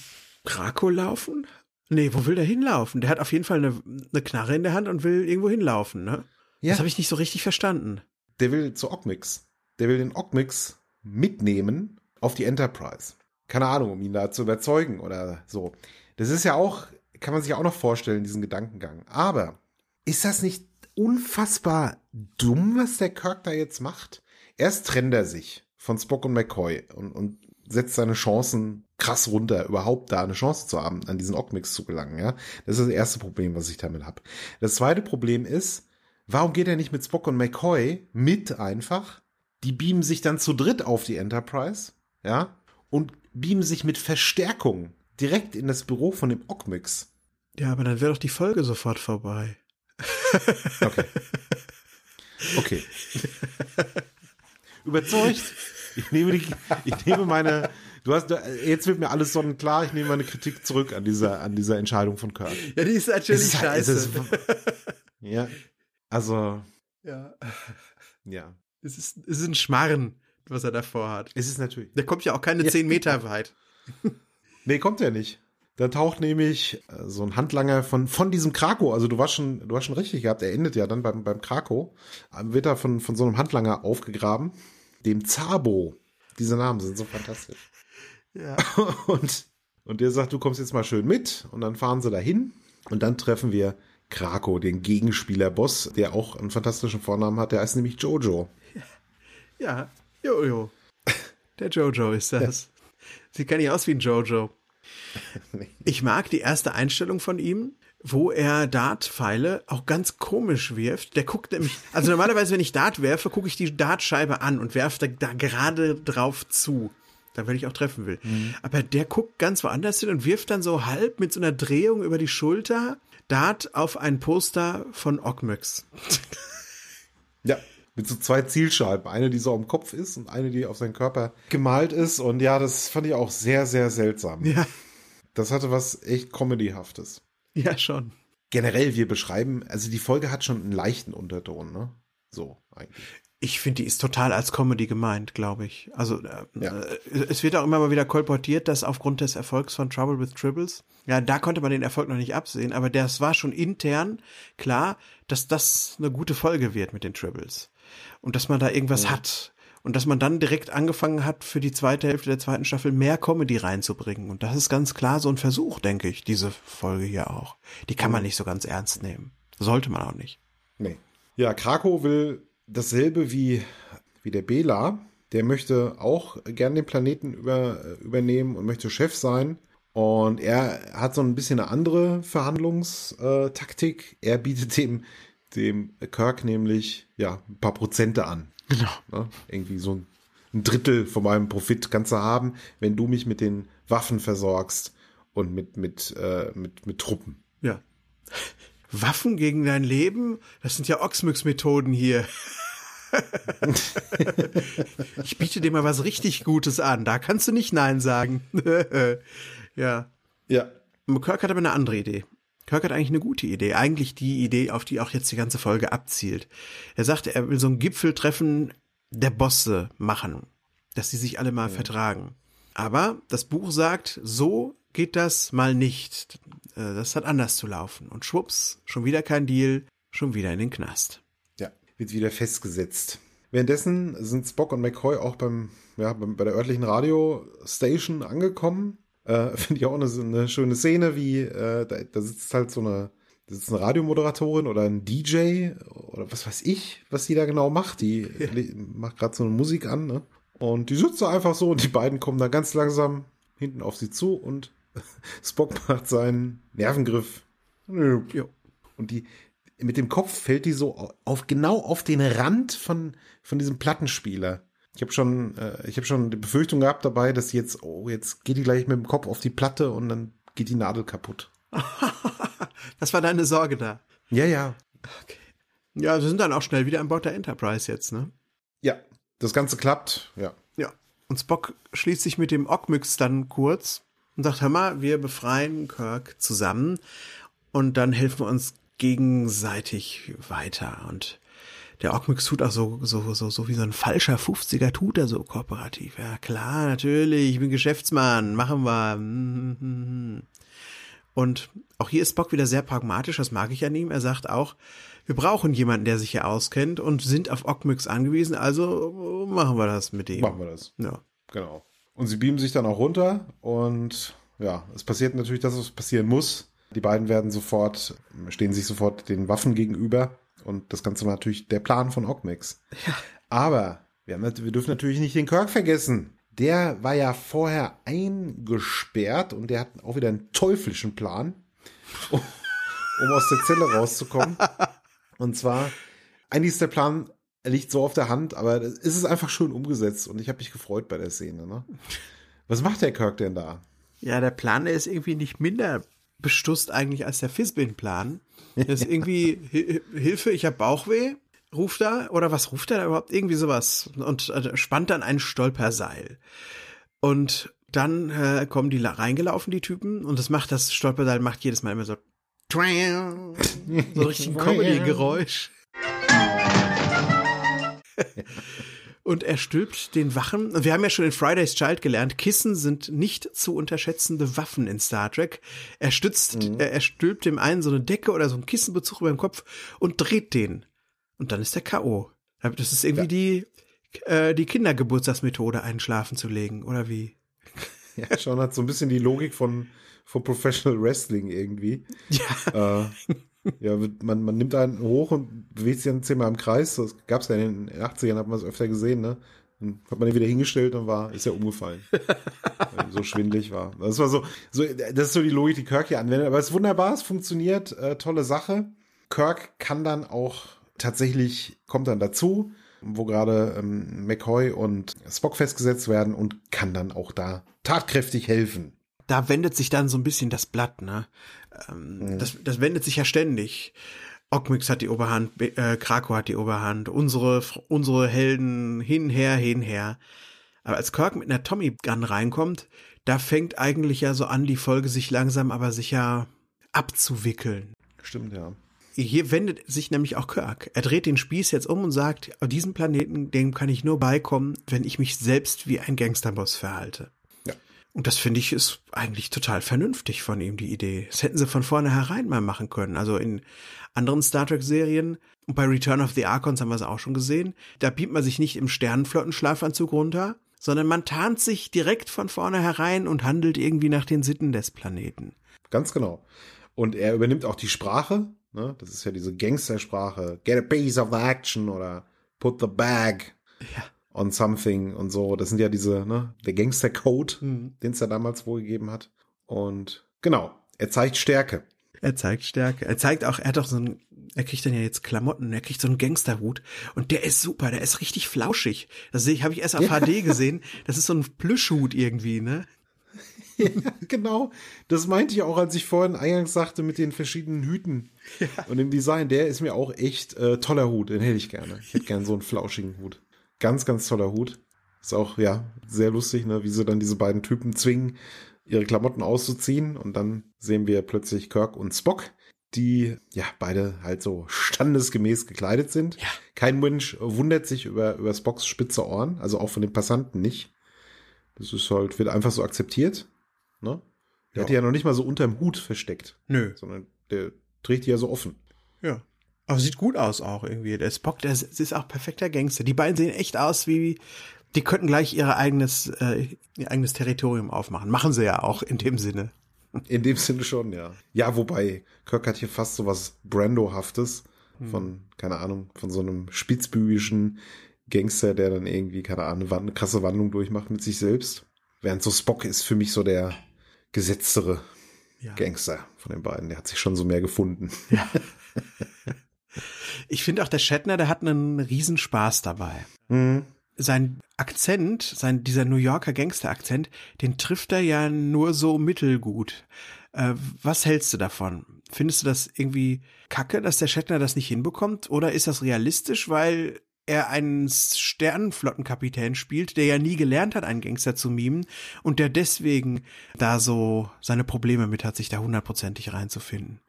Krakow laufen? Nee, wo will der hinlaufen? Der hat auf jeden Fall eine, eine Knarre in der Hand und will irgendwo hinlaufen, ne? Ja. Das habe ich nicht so richtig verstanden. Der will zu Ockmix. Der will den Ockmix mitnehmen auf die Enterprise. Keine Ahnung, um ihn da zu überzeugen oder so. Das ist ja auch, kann man sich auch noch vorstellen, diesen Gedankengang. Aber ist das nicht unfassbar dumm, was der Kirk da jetzt macht? Erst trennt er sich von Spock und McCoy und, und setzt seine Chancen krass runter, überhaupt da eine Chance zu haben, an diesen Ockmix zu gelangen. Ja, das ist das erste Problem, was ich damit habe. Das zweite Problem ist, warum geht er nicht mit Spock und McCoy mit einfach? Die beamen sich dann zu dritt auf die Enterprise, ja, und beamen sich mit Verstärkung direkt in das Büro von dem Ockmix. Ja, aber dann wäre doch die Folge sofort vorbei. Okay. Okay. Überzeugt. Ich nehme die, ich nehme meine, du hast, jetzt wird mir alles sonnenklar, ich nehme meine Kritik zurück an dieser, an dieser Entscheidung von Kirk. Ja, die ist natürlich ist halt- es ist- Ja, also, ja. ja. Es ist, es ist ein Schmarren, was er davor hat. Es ist natürlich, Der kommt ja auch keine zehn Meter weit. nee, kommt er nicht. Da taucht nämlich äh, so ein Handlanger von, von diesem Krako, also du warst schon, du hast schon richtig gehabt, er endet ja dann beim, beim Krako, äh, wird er von, von so einem Handlanger aufgegraben, dem Zabo. Diese Namen sind so fantastisch. Ja. *laughs* Und, und der sagt, du kommst jetzt mal schön mit. Und dann fahren sie dahin. Und dann treffen wir Krako, den Gegenspieler-Boss, der auch einen fantastischen Vornamen hat. Der heißt nämlich Jojo. Ja, Jojo. Der Jojo ist das. Sieht gar nicht aus wie ein Jojo. Ich mag die erste Einstellung von ihm, wo er Dartpfeile auch ganz komisch wirft. Der guckt nämlich, also normalerweise, wenn ich Dart werfe, gucke ich die Dartscheibe an und werfe da, da gerade drauf zu. Da wenn ich auch treffen will. Aber der guckt ganz woanders hin und wirft dann so halb mit so einer Drehung über die Schulter Dart auf ein Poster von Ockmix. Ja. Mit so zwei Zielscheiben. Eine, die so am Kopf ist und eine, die auf seinen Körper gemalt ist. Und ja, das fand ich auch sehr, sehr seltsam. Ja, Das hatte was echt Comedyhaftes. ja schon. Generell, wir beschreiben, also die Folge hat schon einen leichten Unterton, ne? So, eigentlich. Ich finde, die ist total als Comedy gemeint, glaube ich. Also äh, Ja. äh, es wird auch immer mal wieder kolportiert, dass aufgrund des Erfolgs von Trouble with Tribbles, ja, da konnte man den Erfolg noch nicht absehen, aber das war schon intern klar, dass das eine gute Folge wird mit den Tribbles. Und dass man da irgendwas hat. Und dass man dann direkt angefangen hat, für die zweite Hälfte der zweiten Staffel mehr Comedy reinzubringen. Und das ist ganz klar so ein Versuch, denke ich, diese Folge hier auch. Die kann man nicht so ganz ernst nehmen. Sollte man auch nicht. Nee. Ja, Krako will dasselbe wie, wie der Bela. Der möchte auch gern den Planeten über, übernehmen und möchte Chef sein. Und er hat so ein bisschen eine andere Verhandlungstaktik. Er bietet dem, dem Kirk nämlich ja, ein paar Prozente an. Genau. Ne? Irgendwie so ein, ein Drittel von meinem Profit kannst du haben, wenn du mich mit den Waffen versorgst und mit, mit, äh, mit, mit Truppen. Ja. Waffen gegen dein Leben? Das sind ja Oxmyx-Methoden hier. *laughs* ich biete dir mal was richtig Gutes an. Da kannst du nicht Nein sagen. *laughs* ja. Ja. Kirk hat aber eine andere Idee. Kirk hat eigentlich eine gute Idee. Eigentlich die Idee, auf die auch jetzt die ganze Folge abzielt. Er sagte, er will so ein Gipfeltreffen der Bosse machen. Dass sie sich alle mal vertragen. Aber das Buch sagt, so geht das mal nicht. Äh, Das hat anders zu laufen. Und schwupps, schon wieder kein Deal, schon wieder in den Knast. Ja, wird wieder festgesetzt. Währenddessen sind Spock und McCoy auch beim, ja, bei der örtlichen Radiostation angekommen. Äh, *laughs* Finde ich auch eine, eine schöne Szene, wie äh, da, da sitzt halt so eine, da sitzt eine Radiomoderatorin oder ein DJ oder was weiß ich, was die da genau macht. Die le- macht gerade so eine Musik an, ne? Und die sitzt da einfach so und die beiden kommen da ganz langsam hinten auf sie zu und *laughs* Spock macht seinen Nervengriff. Jo. und die mit dem Kopf fällt die so auf genau auf den Rand von von diesem Plattenspieler. Ich habe schon äh, ich habe schon die Befürchtung gehabt dabei, dass jetzt oh jetzt geht die gleich mit dem Kopf auf die Platte und dann geht die Nadel kaputt. *laughs* Das war deine Sorge da. Ja ja. Ja, sie sind dann auch schnell wieder an Bord der Enterprise jetzt, ne? Ja, das Ganze klappt, ja. Ja. Und Spock schließt sich mit dem Ockmyx dann kurz und sagt, hör mal, wir befreien Kirk zusammen und dann helfen wir uns gegenseitig weiter. Und der Ockmyx tut auch so, so, so, so wie so ein falscher 50er tut er so kooperativ. Ja, klar, natürlich, ich bin Geschäftsmann, machen wir. Mhm. Und auch hier ist Spock wieder sehr pragmatisch, das mag ich an ihm. Er sagt auch, wir brauchen jemanden, der sich hier auskennt und sind auf Ockmyx angewiesen, also machen wir das mit ihm. Machen wir das. Ja. Genau. Und sie beamen sich dann auch runter und ja, es passiert natürlich das, was passieren muss. Die beiden werden sofort, stehen sich sofort den Waffen gegenüber und das Ganze war natürlich der Plan von Ockmix. Ja. Aber wir, haben, wir dürfen natürlich nicht den Kirk vergessen. Der war ja vorher eingesperrt und der hat auch wieder einen teuflischen Plan, um, um aus der Zelle rauszukommen. Und zwar, eigentlich ist der Plan, liegt so auf der Hand, aber es ist einfach schön umgesetzt und ich habe mich gefreut bei der Szene. Ne? Was macht der Kirk denn da? Ja, der Plan ist irgendwie nicht minder bestusst eigentlich als der Fisbin-Plan. *laughs* Das ist irgendwie Hilfe, ich habe Bauchweh, ruft er oder was ruft er da überhaupt? Irgendwie sowas und äh, spannt dann ein Stolperseil. Und dann äh, kommen die reingelaufen, die Typen, und das macht das Stolperseil macht jedes Mal immer so *laughs* so richtig ein Comedy-Geräusch. *laughs* Und er stülpt den Wachen. Wir haben ja schon in Friday's Child gelernt, Kissen sind nicht zu unterschätzende Waffen in Star Trek. Er stützt, mhm. er, er stülpt dem einen so eine Decke oder so einen Kissenbezug über den Kopf und dreht den. Und dann ist der K.O. Das ist irgendwie ja. die, äh, die Kindergeburtstagsmethode, einen schlafen zu legen, oder wie? *laughs* Ja, schon hat so ein bisschen die Logik von, von Professional Wrestling irgendwie. Ja. Äh, ja, man, man nimmt einen hoch und bewegt sich dann zehnmal im Kreis. Das gab es ja in den 80ern, hat man es öfter gesehen, ne? Dann hat man ihn wieder hingestellt und war, ist ja umgefallen. *laughs* so schwindlig war. Das war so, so, das ist so die Logik, die Kirk hier anwendet. Aber es ist wunderbar, es funktioniert, äh, tolle Sache. Kirk kann dann auch tatsächlich, kommt dann dazu, wo gerade ähm, McCoy und Spock festgesetzt werden und kann dann auch da tatkräftig helfen da wendet sich dann so ein bisschen das Blatt, ne? Ähm, mhm. das, das wendet sich ja ständig. Ockmix hat die Oberhand, äh, Krakow hat die Oberhand, unsere, unsere Helden hin, her, hin, her. Aber als Kirk mit einer Tommy Gun reinkommt, da fängt eigentlich ja so an, die Folge sich langsam aber sicher abzuwickeln. Stimmt, ja. Hier wendet sich nämlich auch Kirk. Er dreht den Spieß jetzt um und sagt, auf diesem Planeten, dem kann ich nur beikommen, wenn ich mich selbst wie ein Gangsterboss verhalte. Und das finde ich ist eigentlich total vernünftig von ihm, die Idee. Das hätten sie von vornherein mal machen können. Also in anderen Star Trek Serien und bei Return of the Archons haben wir es auch schon gesehen. Da beamt man sich nicht im Sternenflottenschlafanzug runter, sondern man tarnt sich direkt von vornherein und handelt irgendwie nach den Sitten des Planeten. Ganz genau. Und er übernimmt auch die Sprache. Ne? Das ist ja diese Gangstersprache. Get a piece of the action oder put the bag. Ja on something und so. Das sind ja diese, ne, der Gangster-Code, mhm. den es ja damals wohl gegeben hat. Und genau, er zeigt Stärke. Er zeigt Stärke. Er zeigt auch, er hat auch so ein, er kriegt dann ja jetzt Klamotten, er kriegt so einen Gangsterhut und der ist super, der ist richtig flauschig. Das sehe ich, habe ich erst auf ja. HD gesehen. Das ist so ein Plüschhut irgendwie, ne? *laughs* ja, genau. Das meinte ich auch, als ich vorhin eingangs sagte mit den verschiedenen Hüten ja. und dem Design. Der ist mir auch echt äh, toller Hut. Den hätte ich gerne. Ich hätte gerne so einen flauschigen Hut. Ganz, ganz toller Hut. Ist auch, ja, sehr lustig, ne, wie sie dann diese beiden Typen zwingen, ihre Klamotten auszuziehen. Und dann sehen wir plötzlich Kirk und Spock, die, ja, beide halt so standesgemäß gekleidet sind. Ja. Kein Mensch wundert sich über, über Spocks spitze Ohren, also auch von den Passanten nicht. Das ist halt, wird einfach so akzeptiert, ne? Der ja. hat die ja noch nicht mal so unterm Hut versteckt. Nö. Sondern der trägt die ja so offen. Ja. Aber sieht gut aus auch irgendwie. Der Spock, der ist, auch perfekter Gangster. Die beiden sehen echt aus wie, die könnten gleich ihr eigenes, äh, ihr eigenes Territorium aufmachen. Machen sie ja auch in dem Sinne. In dem Sinne schon, ja. Ja, wobei, Kirk hat hier fast so was Brando-haftes von, hm. keine Ahnung, von so einem spitzbübischen Gangster, der dann irgendwie, keine Ahnung, eine krasse Wandlung durchmacht mit sich selbst. Während so Spock ist für mich so der gesetztere ja. Gangster von den beiden. Der hat sich schon so mehr gefunden. Ja. *laughs* Ich finde auch der Shatner, der hat einen Riesenspaß dabei. Mhm. Sein Akzent, sein, dieser New Yorker Gangster-Akzent, den trifft er ja nur so mittelgut. Äh, was hältst du davon? Findest du das irgendwie kacke, dass der Shatner das nicht hinbekommt? Oder ist das realistisch, weil er einen Sternenflottenkapitän spielt, der ja nie gelernt hat, einen Gangster zu mimen und der deswegen da so seine Probleme mit hat, sich da hundertprozentig reinzufinden?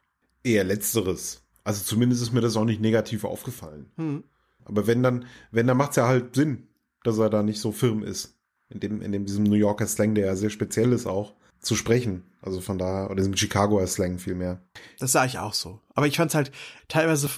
Eher letzteres. Also zumindest ist mir das auch nicht negativ aufgefallen. Hm. Aber wenn dann, wenn, dann macht es ja halt Sinn, dass er da nicht so firm ist. In dem, in dem, diesem New Yorker Slang, der ja sehr speziell ist auch, zu sprechen. Also von da, oder diesem Chicagoer Slang vielmehr. Das sah ich auch so. Aber ich fand es halt teilweise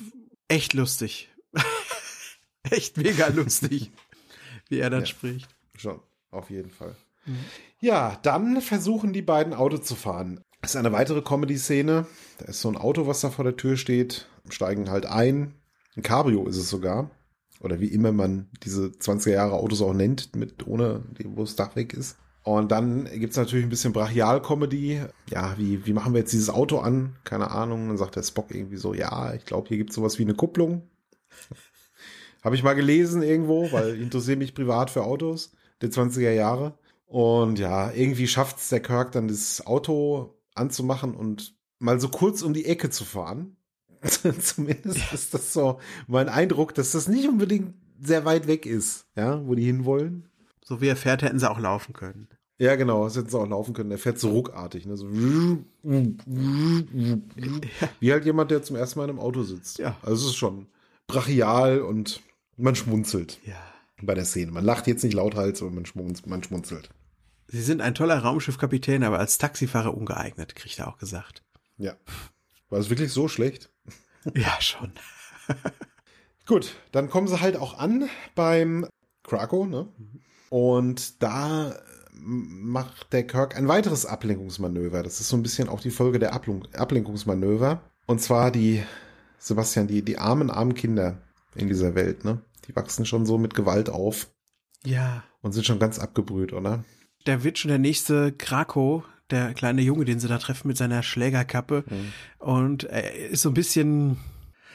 echt lustig. *laughs* echt mega lustig, *laughs* wie er dann ja, spricht. Schon, auf jeden Fall. Mhm. Ja, dann versuchen die beiden Auto zu fahren. Das ist eine weitere Comedy-Szene. Da ist so ein Auto, was da vor der Tür steht. Steigen halt ein. Ein Cabrio ist es sogar. Oder wie immer man diese 20er Jahre Autos auch nennt, mit ohne, wo das Dach weg ist. Und dann gibt's natürlich ein bisschen Brachial-Comedy. Ja, wie, wie machen wir jetzt dieses Auto an? Keine Ahnung. Dann sagt der Spock irgendwie so, ja, ich glaube, hier gibt's sowas wie eine Kupplung. *laughs* Habe ich mal gelesen irgendwo, weil ich interessiere mich privat für Autos der 20er Jahre. Und ja, irgendwie schafft's der Kirk dann das Auto anzumachen und mal so kurz um die Ecke zu fahren. *laughs* Zumindest ja. ist das so mein Eindruck, dass das nicht unbedingt sehr weit weg ist, ja, wo die hinwollen. So wie er fährt, hätten sie auch laufen können. Ja, genau, das hätten sie auch laufen können. Er fährt so ruckartig, ne? So *laughs* wie halt jemand, der zum ersten Mal in einem Auto sitzt. Ja. Also es ist schon brachial und man schmunzelt. Ja. Bei der Szene. Man lacht jetzt nicht lauthals, aber man, schmunz, man schmunzelt. Sie sind ein toller Raumschiffkapitän, aber als Taxifahrer ungeeignet, kriegt er auch gesagt. Ja. War es wirklich so schlecht? *laughs* Ja, schon. *laughs* Gut, dann kommen sie halt auch an beim Krakow, ne? Und da macht der Kirk ein weiteres Ablenkungsmanöver. Das ist so ein bisschen auch die Folge der Ablenkungsmanöver. Und zwar die, Sebastian, die, die armen, armen Kinder in dieser Welt, ne? Die wachsen schon so mit Gewalt auf. Ja. Und sind schon ganz abgebrüht, oder? Der wird schon der nächste Krako, der kleine Junge, den sie da treffen mit seiner Schlägerkappe. Mhm. Und er ist so ein bisschen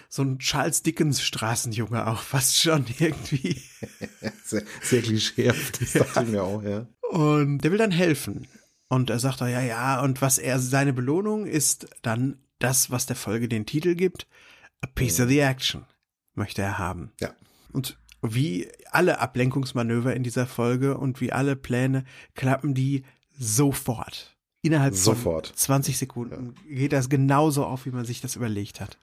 so ein Charles Dickens Straßenjunge auch *laughs* fast schon irgendwie. *laughs* sehr, sehr klischeehaft, *laughs* das ja. dachte ich mir auch, ja. Und der will dann helfen. Und er sagt, ja, ja, und was er, seine Belohnung ist dann das, was der Folge den Titel gibt. A piece mhm. of the action möchte er haben. Ja. Und wie alle Ablenkungsmanöver in dieser Folge und wie alle Pläne klappen die sofort. Innerhalb sofort. von 20 Sekunden ja. geht das genauso auf, wie man sich das überlegt hat.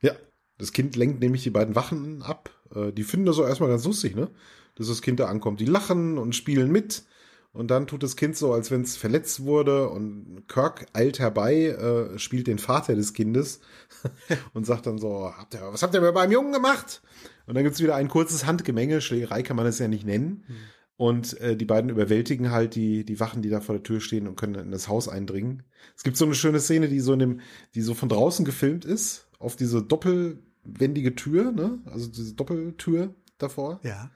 Ja, das Kind lenkt nämlich die beiden Wachen ab. Äh, die finden das so erstmal ganz lustig, ne? Dass das Kind da ankommt. Die lachen und spielen mit. Und dann tut das Kind so, als wenn es verletzt wurde. Und Kirk eilt herbei, äh, spielt den Vater des Kindes *laughs* und sagt dann so, habt ihr, was habt ihr beim Jungen gemacht? Und dann gibt's wieder ein kurzes Handgemenge. Schlägerei kann man es ja nicht nennen. Hm. Und äh, die beiden überwältigen halt die, die Wachen, die da vor der Tür stehen und können in das Haus eindringen. Es gibt so eine schöne Szene, die so in dem, die so von draußen gefilmt ist, auf diese Doppel, wendige Tür, ne? Also diese Doppeltür davor. Ja.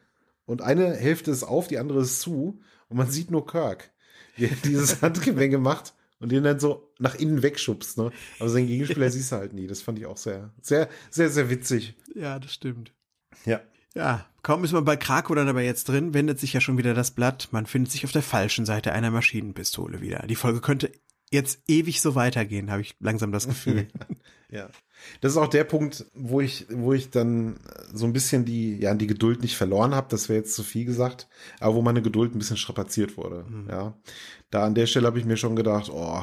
Und eine Hälfte ist auf, die andere ist zu. Und man sieht nur Kirk, wie er *laughs* dieses Handgemenge macht und den dann so nach innen wegschubst, ne? Aber seinen Gegenspieler *laughs* siehst du halt nie. Das fand ich auch sehr, sehr, sehr, sehr witzig. Ja, das stimmt. Ja. Ja, kaum ist man bei Krakow dann aber jetzt drin, wendet sich ja schon wieder das Blatt. Man findet sich auf der falschen Seite einer Maschinenpistole wieder. Die Folge könnte jetzt ewig so weitergehen, habe ich langsam das *laughs* Gefühl. ja. Das ist auch der Punkt, wo ich, wo ich dann so ein bisschen die, ja, die Geduld nicht verloren habe. Das wäre jetzt zu viel gesagt, aber wo meine Geduld ein bisschen strapaziert wurde. Mhm. Ja, da an der Stelle habe ich mir schon gedacht, oh,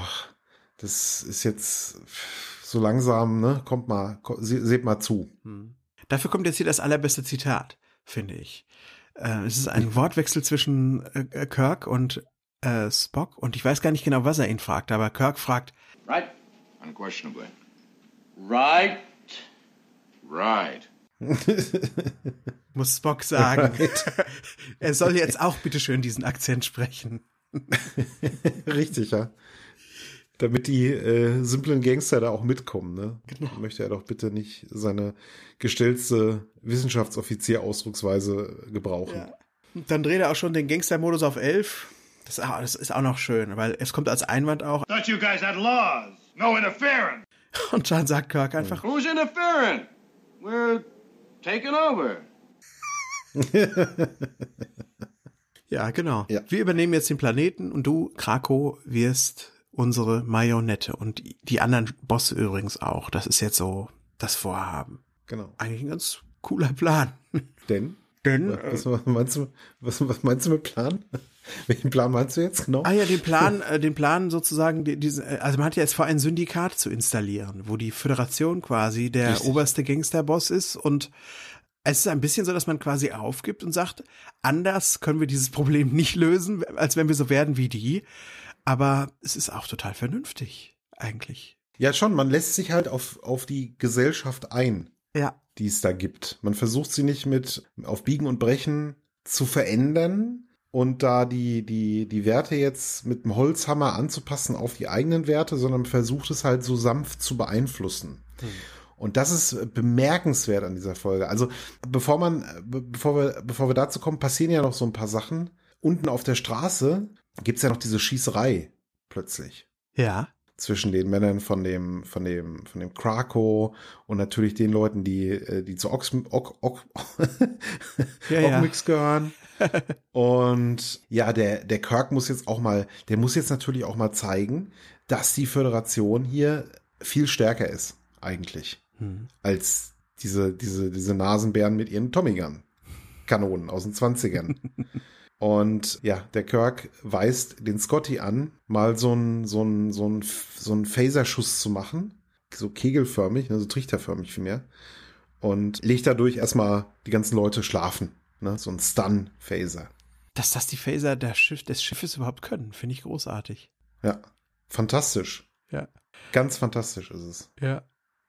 das ist jetzt so langsam, ne? Kommt mal, seht mal zu. Mhm. Dafür kommt jetzt hier das allerbeste Zitat, finde ich. Äh, es ist ein Wortwechsel zwischen äh, Kirk und äh, Spock und ich weiß gar nicht genau, was er ihn fragt, aber Kirk fragt. Right, unquestionably. Right. Right. *laughs* Muss Spock sagen. Right. *laughs* er soll jetzt auch bitteschön diesen Akzent sprechen. *laughs* Richtig, ja. Damit die äh, simplen Gangster da auch mitkommen, ne? Genau. Möchte er doch bitte nicht seine gestellte Wissenschaftsoffizier-Ausdrucksweise gebrauchen. Ja. Dann dreht er auch schon den Gangster-Modus auf 11. Das, das, ist auch noch schön, weil es kommt als Einwand auch. Thought you guys had laws. No interference. *laughs* Und dann sagt Kirk einfach, Who's interfering? We're taking over. *laughs* ja, genau. Ja. Wir übernehmen jetzt den Planeten und du, Krako, wirst unsere Marionette und die anderen Bosse übrigens auch. Das ist jetzt so das Vorhaben. Genau. Eigentlich ein ganz cooler Plan. Denn? Denn, Was, was, meinst du, was, was meinst du mit Plan? *laughs* Welchen Plan meinst du jetzt genau? Ah ja, den Plan, äh, den Plan sozusagen, die, diese, äh, also man hat ja jetzt vor, ein Syndikat zu installieren, wo die Föderation quasi der Richtig. oberste Gangsterboss ist und es ist ein bisschen so, dass man quasi aufgibt und sagt, anders können wir dieses Problem nicht lösen, als wenn wir so werden wie die. Aber es ist auch total vernünftig, eigentlich. Ja, schon. Man lässt sich halt auf, auf die Gesellschaft ein, Ja. die es da gibt. Man versucht sie nicht mit auf Biegen und Brechen zu verändern und da die, die, die Werte jetzt mit dem Holzhammer anzupassen auf die eigenen Werte, sondern versucht es halt so sanft zu beeinflussen. Und das ist bemerkenswert an dieser Folge. Also, bevor man, be- bevor wir, bevor wir dazu kommen, passieren ja noch so ein paar Sachen. Unten auf der Straße gibt's ja noch diese Schießerei plötzlich Ja. zwischen den Männern von dem, von dem, von dem Krakow und natürlich den Leuten, die, äh, die zu Ox, Ok, Ok, *laughs* Ja, ja. Oxmix gehören. Und ja, der, der Kirk muss jetzt auch mal, der muss jetzt natürlich auch mal zeigen, dass die Föderation hier viel stärker ist, eigentlich, Hm. als diese, diese, diese Nasenbären mit ihren Tommy Gun Kanonen aus den 20ern. *laughs* Und ja, der Kirk weist den Scotty an, mal so ein so ein so ein so ein Phaserschuss zu machen, so kegelförmig, ne, so trichterförmig vielmehr. Und legt dadurch erstmal die ganzen Leute schlafen, ne, so ein Stun Phaser. Dass das die Phaser der Schiff, des Schiffes überhaupt können, finde ich großartig. Ja, fantastisch. Ja. Ganz fantastisch ist es. Ja.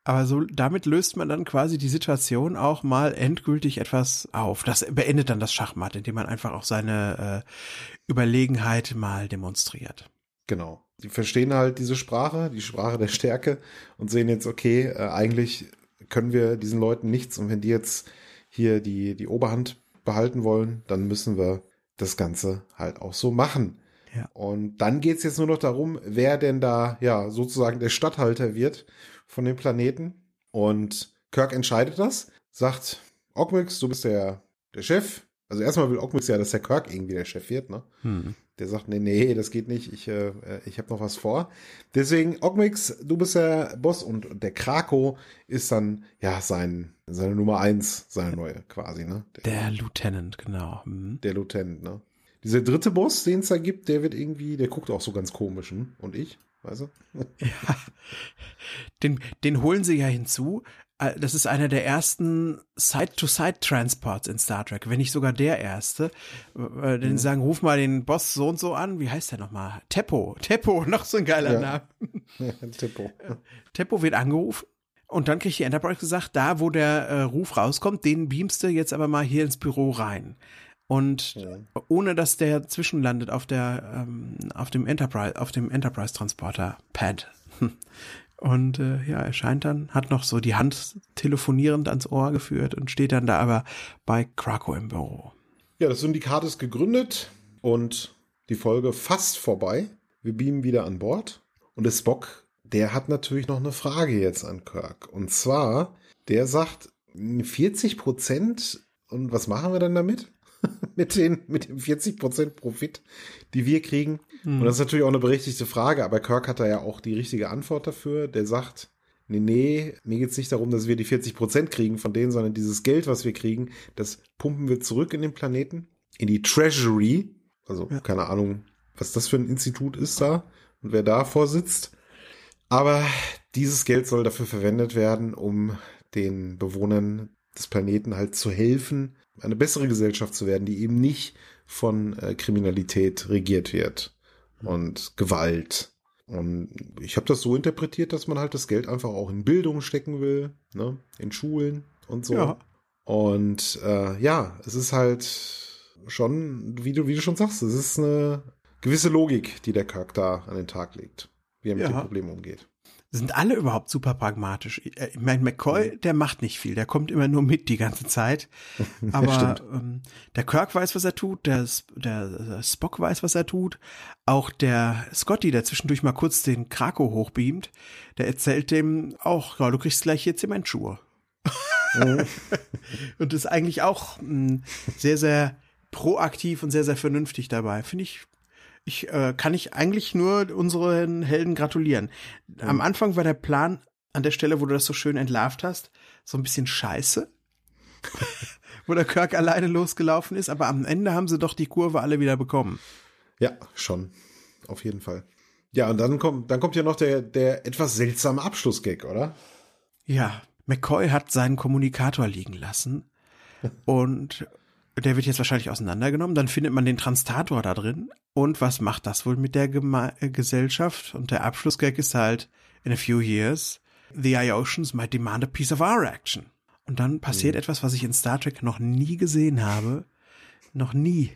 Aber so, damit löst man dann quasi die Situation auch mal endgültig etwas auf. Das beendet dann das Schachmatt, indem man einfach auch seine äh, Überlegenheit mal demonstriert. Genau. Die verstehen halt diese Sprache, die Sprache der Stärke und sehen jetzt, okay, äh, eigentlich können wir diesen Leuten nichts und wenn die jetzt hier die, die Oberhand behalten wollen, dann müssen wir das Ganze halt auch so machen. Ja. Und dann geht's jetzt nur noch darum, wer denn da ja sozusagen der Statthalter wird von dem Planeten. Und Kirk entscheidet das, sagt, Ockmix, du bist der, der Chef. Also erstmal will Ockmix ja, dass der Kirk irgendwie der Chef wird, ne? Hm. Der sagt, nee, nee, das geht nicht, ich, äh, ich habe noch was vor. Deswegen, Ogmix, du bist der Boss und der Krako ist dann, ja, sein, seine Nummer eins, seine neue quasi, ne? Der, Der Lieutenant, genau. Hm. der Lieutenant, ne? Dieser dritte Boss, den es da gibt, der wird irgendwie, der guckt auch so ganz komisch, hm? Und ich, weißt du? *laughs* Ja. Den, den holen sie ja hinzu. Äh, Das ist einer der ersten Side-to-Side-Transports in Star Trek, wenn nicht sogar der erste. Äh, Den sagen, ruf mal den Boss so und so an. Wie heißt der nochmal? Teppo. Teppo, *laughs* noch so ein geiler Ja. Name. *laughs* Tippo. Teppo wird angerufen. Und dann kriegt die Enterprise gesagt, da wo der äh, Ruf rauskommt, den beamst du jetzt aber mal hier ins Büro rein. Und Ja. ohne dass der zwischenlandet auf der ähm, auf dem Enterprise auf dem Enterprise Transporter Pad. *laughs* Und äh, ja, er scheint dann, hat noch so die Hand telefonierend ans Ohr geführt und steht dann da aber bei Krakow im Büro. Ja, das Syndikat ist gegründet und die Folge fast vorbei. Wir beamen wieder an Bord. Und der Spock, der hat natürlich noch eine Frage jetzt an Kirk. Und zwar, der sagt, 40 Prozent, und was machen wir dann damit? *laughs* mit, den, mit dem 40 Prozent Profit, die wir kriegen. Und das ist natürlich auch eine berechtigte Frage, aber Kirk hat da ja auch die richtige Antwort dafür. Der sagt, nee, nee, mir geht's nicht darum, dass wir die 40 Prozent kriegen von denen, sondern dieses Geld, was wir kriegen, das pumpen wir zurück in den Planeten, in die Treasury. Also Ja. keine Ahnung, was das für ein Institut ist da und wer da vorsitzt. Aber dieses Geld soll dafür verwendet werden, um den Bewohnern des Planeten halt zu helfen, eine bessere Gesellschaft zu werden, die eben nicht von äh, Kriminalität regiert wird und Gewalt. Und ich habe das so interpretiert, dass man halt das Geld einfach auch in Bildung stecken will, ne? in Schulen und so. Ja. Und äh, ja, es ist halt schon, wie du, wie du schon sagst, es ist eine gewisse Logik, die der Charakter an den Tag legt, wie er mit Ja. dem Problem umgeht. Sind alle überhaupt super pragmatisch? Äh, Ich meine, McCoy, der macht nicht viel, der kommt immer nur mit die ganze Zeit. *laughs* Aber ähm, der Kirk weiß, was er tut, der, der, Spock weiß, was er tut. Auch der Scotty, der zwischendurch mal kurz den Krakow hochbeamt, der erzählt dem auch, ja, du kriegst gleich hier Zementschuhe. *laughs* und ist eigentlich auch mh, sehr, sehr proaktiv und sehr, sehr vernünftig dabei. Finde ich, Ich äh, kann ich eigentlich nur unseren Helden gratulieren. Am Anfang war der Plan an der Stelle, wo du das so schön entlarvt hast, so ein bisschen scheiße. *laughs* wo der Kirk alleine losgelaufen ist, aber am Ende haben sie doch die Kurve alle wieder bekommen. Ja, schon. Auf jeden Fall. Ja, und dann kommt, dann kommt ja noch der, der etwas seltsame Abschlussgag, oder? Ja, McCoy hat seinen Kommunikator liegen lassen *laughs* und der wird jetzt wahrscheinlich auseinandergenommen. Dann findet man den Transtator da drin. Und was macht das wohl mit der Gema äh, Gesellschaft? Und der Abschlussgag ist halt, in a few years, the Iotians might demand a piece of our action. Und dann passiert mhm. etwas, was ich in Star Trek noch nie gesehen habe. Noch nie.